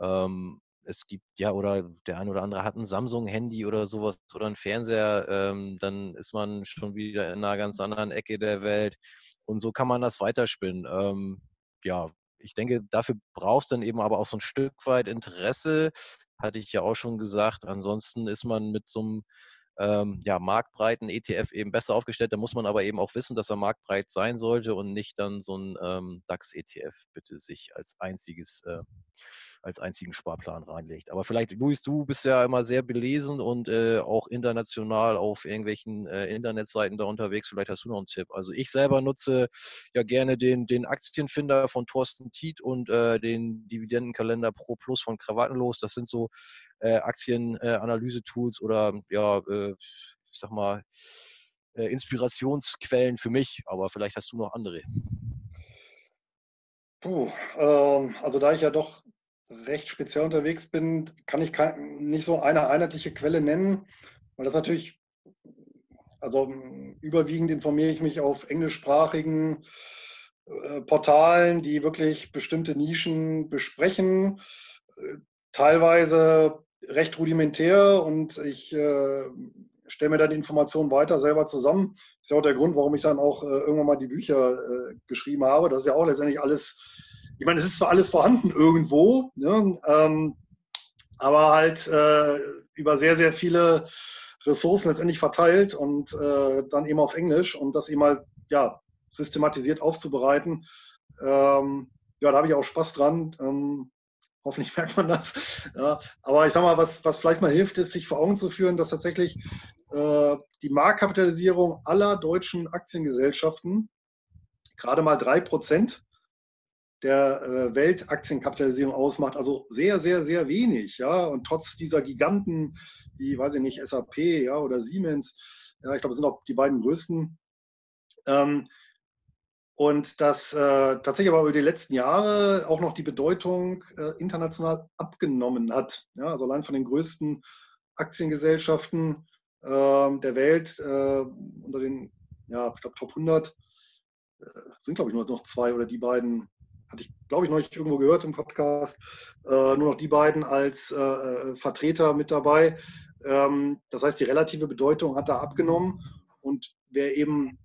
Ähm, es gibt ja, oder der ein oder andere hat ein Samsung-Handy oder sowas oder einen Fernseher, ähm, dann ist man schon wieder in einer ganz anderen Ecke der Welt. Und so kann man das weiterspinnen. Ähm, ja, ich denke, dafür brauchst dann eben aber auch so ein Stück weit Interesse, hatte ich ja auch schon gesagt. Ansonsten ist man mit so einem ähm, ja, marktbreiten ETF eben besser aufgestellt. Da muss man aber eben auch wissen, dass er marktbreit sein sollte und nicht dann so ein ähm, DAX-ETF bitte sich als einziges, äh, als einzigen Sparplan reinlegt. Aber vielleicht, Luis, du bist ja immer sehr belesen und äh, auch international auf irgendwelchen äh, Internetseiten da unterwegs. Vielleicht hast du noch einen Tipp. Also ich selber nutze ja gerne den, den Aktienfinder von Thorsten Tiet und äh, den Dividendenkalender Pro Plus von Krawattenlos. Das sind so äh, Aktienanalyse-Tools oder ja, äh, ich sag mal, äh, Inspirationsquellen für mich. Aber vielleicht hast du noch andere. Puh, ähm, also da ich ja doch recht speziell unterwegs bin, kann ich nicht so eine einheitliche Quelle nennen, weil das natürlich, also überwiegend informiere ich mich auf englischsprachigen äh, Portalen, die wirklich bestimmte Nischen besprechen, äh, teilweise recht rudimentär und ich äh, stelle mir dann die Informationen weiter selber zusammen. Das ist ja auch der Grund, warum ich dann auch äh, irgendwann mal die Bücher äh, geschrieben habe. Das ist ja auch letztendlich alles ich meine, es ist zwar alles vorhanden irgendwo, ne, ähm, aber halt äh, über sehr, sehr viele Ressourcen letztendlich verteilt und äh, dann eben auf Englisch und das eben mal ja, systematisiert aufzubereiten. Ähm, ja, da habe ich auch Spaß dran. Ähm, hoffentlich <laughs> merkt man das. Ja, aber ich sage mal, was, was vielleicht mal hilft, ist, sich vor Augen zu führen, dass tatsächlich äh, die Marktkapitalisierung aller deutschen Aktiengesellschaften gerade mal drei Prozent der äh, Weltaktienkapitalisierung ausmacht. Also sehr, sehr, sehr wenig. Ja? Und trotz dieser Giganten, wie, weiß ich nicht, SAP ja, oder Siemens, ja, ich glaube, das sind auch die beiden größten. Ähm, und dass äh, tatsächlich aber über die letzten Jahre auch noch die Bedeutung äh, international abgenommen hat. Ja? Also allein von den größten Aktiengesellschaften äh, der Welt äh, unter den, ja, ich glaube, Top 100 äh, sind, glaube ich, nur noch zwei oder die beiden hatte ich, glaube ich, noch nicht irgendwo gehört im Podcast, äh, nur noch die beiden als äh, äh, Vertreter mit dabei. Ähm, das heißt, die relative Bedeutung hat da abgenommen und wer eben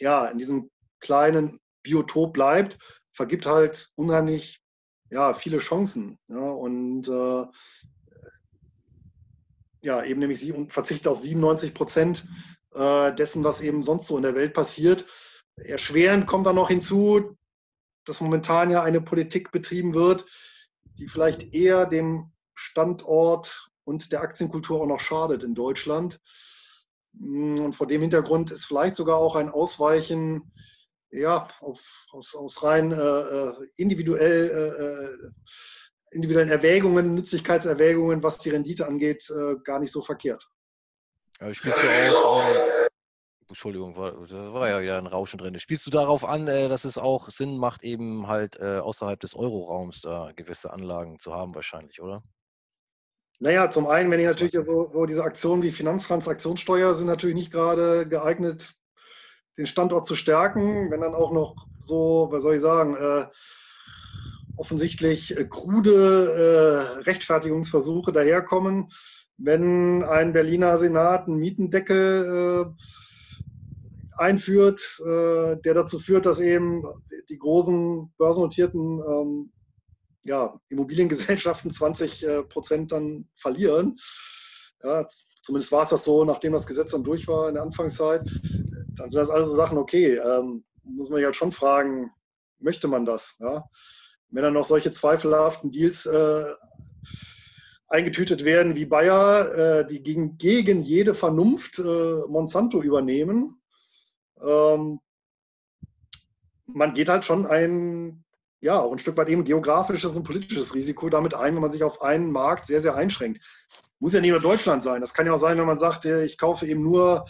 ja, in diesem kleinen Biotop bleibt, vergibt halt unheimlich ja, viele Chancen. Ja, und äh, ja, eben nämlich sie und verzichtet auf 97 Prozent dessen, was eben sonst so in der Welt passiert. Erschwerend kommt dann noch hinzu, dass momentan ja eine Politik betrieben wird, die vielleicht eher dem Standort und der Aktienkultur auch noch schadet in Deutschland. Und vor dem Hintergrund ist vielleicht sogar auch ein Ausweichen ja, auf, aus, aus rein äh, äh individuell, äh, äh, individuellen Erwägungen, Nützlichkeitserwägungen, was die Rendite angeht, äh, gar nicht so verkehrt. Ja, spielst du auch Entschuldigung, war, da war ja wieder ein Rauschen drin. Spielst du darauf an, äh, dass es auch Sinn macht, eben halt äh, außerhalb des Euroraums da gewisse Anlagen zu haben, wahrscheinlich, oder? Naja, zum einen, wenn ich natürlich so, so diese Aktionen wie Finanztransaktionssteuer sind natürlich nicht gerade geeignet, den Standort zu stärken. Wenn dann auch noch so, was soll ich sagen, äh, offensichtlich äh, krude äh, Rechtfertigungsversuche daherkommen, wenn ein Berliner Senat einen Mietendeckel äh, einführt, äh, der dazu führt, dass eben die großen börsennotierten ähm, ja, Immobiliengesellschaften 20 äh, Prozent dann verlieren. Ja, zumindest war es das so, nachdem das Gesetz dann durch war in der Anfangszeit. Dann sind das alles so Sachen, okay, ähm, muss man sich halt schon fragen, möchte man das? Ja? Wenn dann noch solche zweifelhaften Deals äh, eingetütet werden wie Bayer, äh, die gegen, gegen jede Vernunft äh, Monsanto übernehmen, ähm, man geht halt schon ein, ja, auch ein Stück weit eben geografisches und politisches Risiko damit ein, wenn man sich auf einen Markt sehr, sehr einschränkt. Muss ja nicht nur Deutschland sein. Das kann ja auch sein, wenn man sagt, ich kaufe eben nur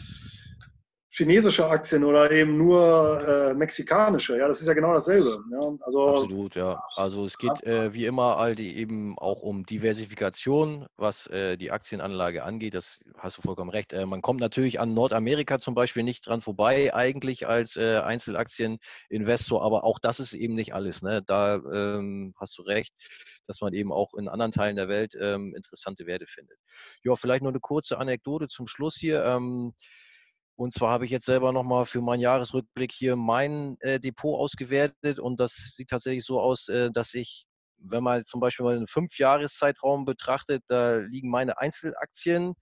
chinesische Aktien oder eben nur äh, mexikanische. Ja, das ist ja genau dasselbe. Ja, also, Absolut, ja. Also es geht äh, wie immer all die eben auch um Diversifikation, was äh, die Aktienanlage angeht. Das hast du vollkommen recht. Äh, man kommt natürlich an Nordamerika zum Beispiel nicht dran vorbei, eigentlich als äh, Einzelaktieninvestor, aber auch das ist eben nicht alles. Ne? Da ähm, hast du recht, dass man eben auch in anderen Teilen der Welt ähm, interessante Werte findet. Ja, vielleicht nur eine kurze Anekdote zum Schluss hier. Ähm, und zwar habe ich jetzt selber nochmal für meinen Jahresrückblick hier mein äh, Depot ausgewertet und das sieht tatsächlich so aus, äh, dass ich, wenn man zum Beispiel mal einen Fünfjahreszeitraum betrachtet, da liegen meine Einzelaktien,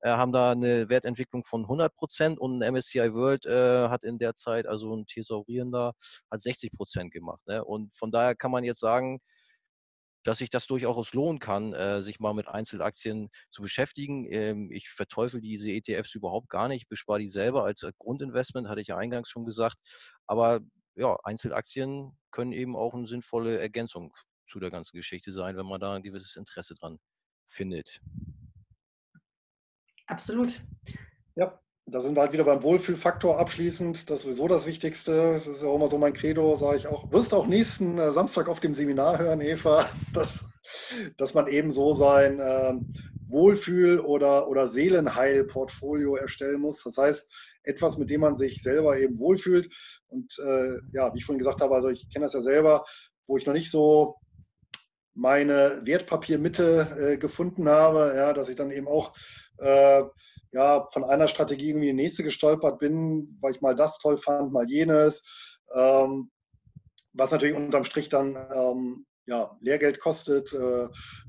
äh, haben da eine Wertentwicklung von 100 Prozent und ein MSCI World äh, hat in der Zeit, also ein thesaurierender, hat 60 Prozent gemacht. Ne? Und von daher kann man jetzt sagen, dass sich das durchaus lohnen kann, äh, sich mal mit Einzelaktien zu beschäftigen. Ähm, ich verteufel diese ETFs überhaupt gar nicht, bespare die selber als Grundinvestment, hatte ich ja eingangs schon gesagt. Aber ja, Einzelaktien können eben auch eine sinnvolle Ergänzung zu der ganzen Geschichte sein, wenn man da ein gewisses Interesse dran findet. Absolut. Ja, da sind wir halt wieder beim Wohlfühlfaktor abschließend. Das ist sowieso das Wichtigste. Das ist ja auch immer so mein Credo, sage ich auch. Wirst auch nächsten äh, Samstag auf dem Seminar hören, Eva, <laughs> dass, dass man eben so sein ähm, Wohlfühl- oder, oder Seelenheil-Portfolio erstellen muss. Das heißt, etwas, mit dem man sich selber eben wohlfühlt. Und äh, ja, wie ich vorhin gesagt habe, also ich kenne das ja selber, wo ich noch nicht so meine Wertpapiermitte äh, gefunden habe, ja, dass ich dann eben auch äh, ja, von einer Strategie irgendwie in die nächste gestolpert bin, weil ich mal das toll fand, mal jenes. Ähm, was natürlich unterm Strich dann ähm, ja, Lehrgeld kostet, äh,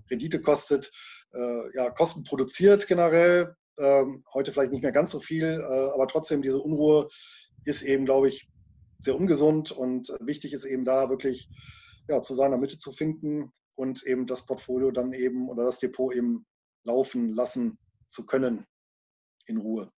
Rendite kostet, äh, ja, Kosten produziert generell. Ähm, heute vielleicht nicht mehr ganz so viel, äh, aber trotzdem diese Unruhe ist eben, glaube ich, sehr ungesund und wichtig ist eben da wirklich ja, zu seiner Mitte zu finden und eben das Portfolio dann eben oder das Depot eben laufen lassen zu können in Ruhe.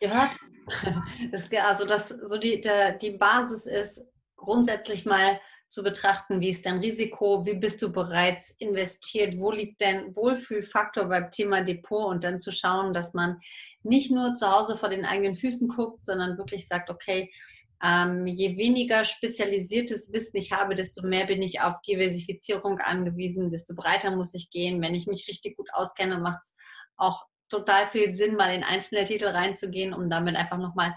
Ihr hört, <laughs> das, also das so die, der, die Basis ist grundsätzlich mal zu betrachten, wie ist dein Risiko, wie bist du bereits investiert, wo liegt dein Wohlfühlfaktor beim Thema Depot und dann zu schauen, dass man nicht nur zu Hause vor den eigenen Füßen guckt, sondern wirklich sagt, okay, ähm, je weniger spezialisiertes Wissen ich habe, desto mehr bin ich auf Diversifizierung angewiesen, desto breiter muss ich gehen. Wenn ich mich richtig gut auskenne, macht es auch total viel Sinn, mal in einzelne Titel reinzugehen, um damit einfach nochmal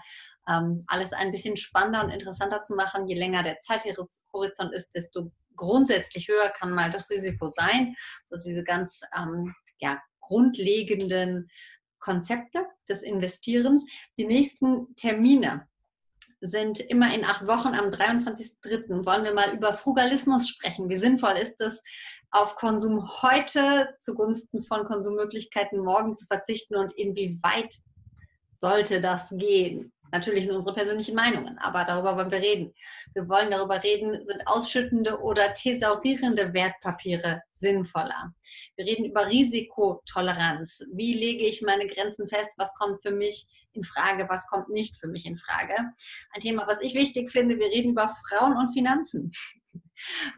ähm, alles ein bisschen spannender und interessanter zu machen. Je länger der Zeithorizont ist, desto grundsätzlich höher kann mal das Risiko sein. So diese ganz ähm, ja, grundlegenden Konzepte des Investierens. Die nächsten Termine sind immer in acht Wochen. Am 23.03. wollen wir mal über Frugalismus sprechen. Wie sinnvoll ist es, auf Konsum heute zugunsten von Konsummöglichkeiten morgen zu verzichten und inwieweit sollte das gehen? Natürlich nur unsere persönlichen Meinungen, aber darüber wollen wir reden. Wir wollen darüber reden, sind ausschüttende oder thesaurierende Wertpapiere sinnvoller? Wir reden über Risikotoleranz. Wie lege ich meine Grenzen fest? Was kommt für mich in Frage? Was kommt nicht für mich in Frage? Ein Thema, was ich wichtig finde, wir reden über Frauen und Finanzen.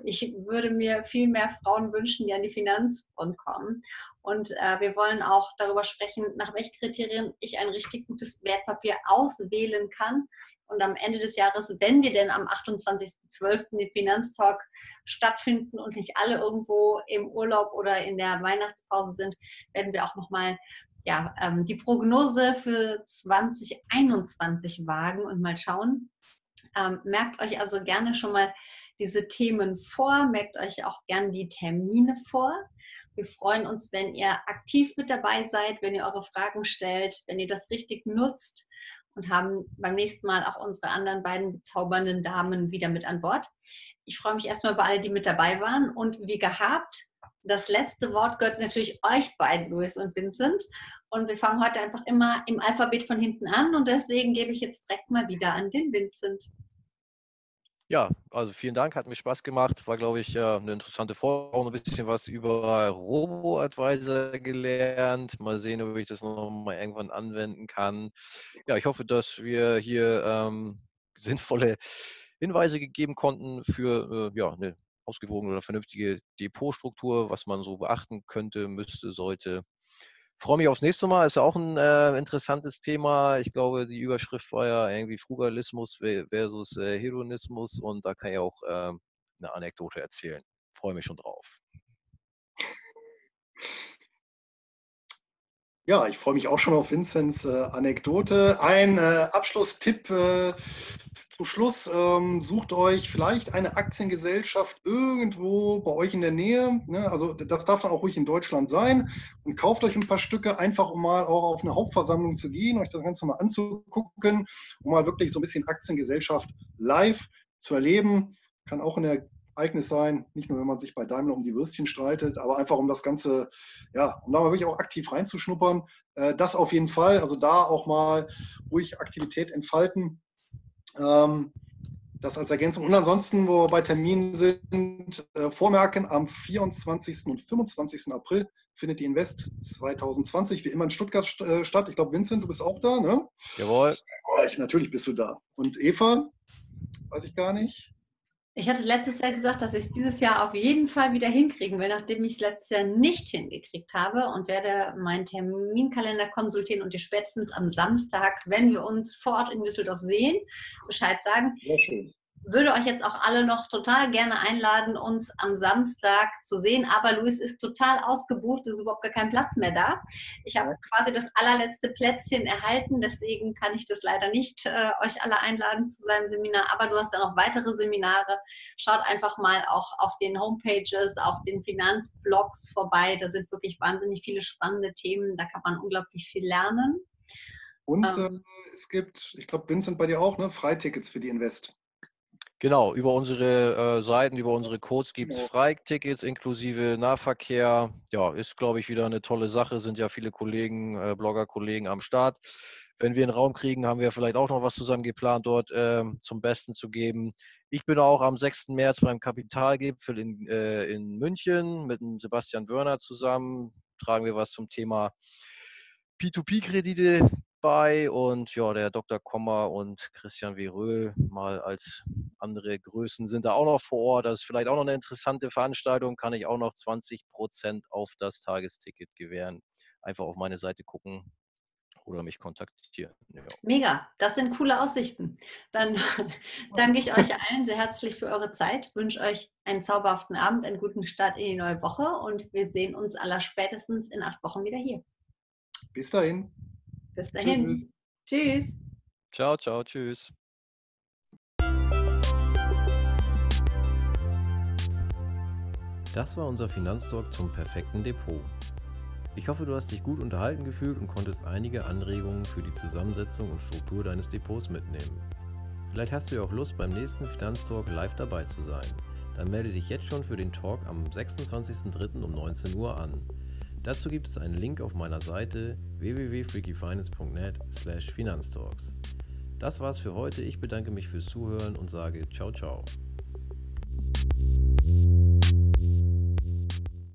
Ich würde mir viel mehr Frauen wünschen, die an die Finanzfront kommen. Und äh, wir wollen auch darüber sprechen, nach welchen Kriterien ich ein richtig gutes Wertpapier auswählen kann. Und am Ende des Jahres, wenn wir denn am 28.12. den Finanztalk stattfinden und nicht alle irgendwo im Urlaub oder in der Weihnachtspause sind, werden wir auch nochmal ja, ähm, die Prognose für 2021 wagen und mal schauen. Ähm, merkt euch also gerne schon mal diese Themen vor, merkt euch auch gerne die Termine vor. Wir freuen uns, wenn ihr aktiv mit dabei seid, wenn ihr eure Fragen stellt, wenn ihr das richtig nutzt und haben beim nächsten Mal auch unsere anderen beiden bezaubernden Damen wieder mit an Bord. Ich freue mich erstmal bei allen, die mit dabei waren und wie gehabt, das letzte Wort gehört natürlich euch beiden, Luis und Vincent. Und wir fangen heute einfach immer im Alphabet von hinten an und deswegen gebe ich jetzt direkt mal wieder an den Vincent. Ja, also vielen Dank, hat mir Spaß gemacht. War, glaube ich, eine interessante. Auch ein bisschen was über Robo-Advisor gelernt. Mal sehen, ob ich das noch mal irgendwann anwenden kann. Ja, ich hoffe, dass wir hier ähm, sinnvolle Hinweise gegeben konnten für äh, ja, eine ausgewogene oder vernünftige Depotstruktur, was man so beachten könnte, müsste, sollte freue mich aufs nächste Mal. Ist ja auch ein äh, interessantes Thema. Ich glaube, die Überschrift war ja irgendwie Frugalismus versus äh, Hedonismus und da kann ich auch äh, eine Anekdote erzählen. Freue mich schon drauf. Ja, ich freue mich auch schon auf Vinzenz äh, Anekdote. Ein äh, Abschlusstipp äh, zum Schluss ähm, sucht euch vielleicht eine Aktiengesellschaft irgendwo bei euch in der Nähe. Ne? Also das darf dann auch ruhig in Deutschland sein. Und kauft euch ein paar Stücke, einfach um mal auch auf eine Hauptversammlung zu gehen, euch das Ganze mal anzugucken, um mal wirklich so ein bisschen Aktiengesellschaft live zu erleben. Kann auch ein Ereignis sein, nicht nur wenn man sich bei Daimler um die Würstchen streitet, aber einfach um das Ganze, ja, um da mal wirklich auch aktiv reinzuschnuppern. Äh, das auf jeden Fall, also da auch mal ruhig Aktivität entfalten ähm, das als Ergänzung. Und ansonsten, wo wir bei Terminen sind, äh, vormerken, am 24. und 25. April findet die Invest 2020 wie immer in Stuttgart äh, statt. Ich glaube, Vincent, du bist auch da, ne? Jawohl. Ja, ich, natürlich bist du da. Und Eva, weiß ich gar nicht. Ich hatte letztes Jahr gesagt, dass ich es dieses Jahr auf jeden Fall wieder hinkriegen will, nachdem ich es letztes Jahr nicht hingekriegt habe und werde meinen Terminkalender konsultieren und dir spätestens am Samstag, wenn wir uns vor Ort in Düsseldorf sehen, Bescheid sagen. Sehr schön würde euch jetzt auch alle noch total gerne einladen, uns am Samstag zu sehen. Aber Luis ist total ausgebucht, es ist überhaupt gar kein Platz mehr da. Ich habe quasi das allerletzte Plätzchen erhalten, deswegen kann ich das leider nicht äh, euch alle einladen zu seinem Seminar. Aber du hast ja noch weitere Seminare. Schaut einfach mal auch auf den Homepages, auf den Finanzblogs vorbei. Da sind wirklich wahnsinnig viele spannende Themen. Da kann man unglaublich viel lernen. Und ähm, äh, es gibt, ich glaube, Vincent bei dir auch, ne? Freitickets für die Invest. Genau, über unsere äh, Seiten, über unsere Codes gibt es genau. Freitickets inklusive Nahverkehr. Ja, ist, glaube ich, wieder eine tolle Sache. Sind ja viele Kollegen, äh, Blogger-Kollegen am Start. Wenn wir einen Raum kriegen, haben wir vielleicht auch noch was zusammen geplant, dort äh, zum Besten zu geben. Ich bin auch am 6. März beim Kapitalgipfel in, äh, in München mit dem Sebastian Wörner zusammen. Tragen wir was zum Thema P2P-Kredite bei und ja, der Dr. Kommer und Christian Veröhl mal als andere Größen sind da auch noch vor Ort. Das ist vielleicht auch noch eine interessante Veranstaltung, kann ich auch noch 20 Prozent auf das Tagesticket gewähren. Einfach auf meine Seite gucken oder mich kontaktieren. Ja. Mega, das sind coole Aussichten. Dann <laughs> danke ich euch allen sehr herzlich für eure Zeit, wünsche euch einen zauberhaften Abend, einen guten Start in die neue Woche und wir sehen uns aller spätestens in acht Wochen wieder hier. Bis dahin. Bis dahin. Tschüss. tschüss. Ciao, ciao, tschüss. Das war unser Finanztalk zum perfekten Depot. Ich hoffe, du hast dich gut unterhalten gefühlt und konntest einige Anregungen für die Zusammensetzung und Struktur deines Depots mitnehmen. Vielleicht hast du ja auch Lust, beim nächsten Finanztalk live dabei zu sein. Dann melde dich jetzt schon für den Talk am 26.03. um 19 Uhr an. Dazu gibt es einen Link auf meiner Seite www.freakyfinance.net/finanztalks. Das war's für heute. Ich bedanke mich fürs Zuhören und sage ciao ciao.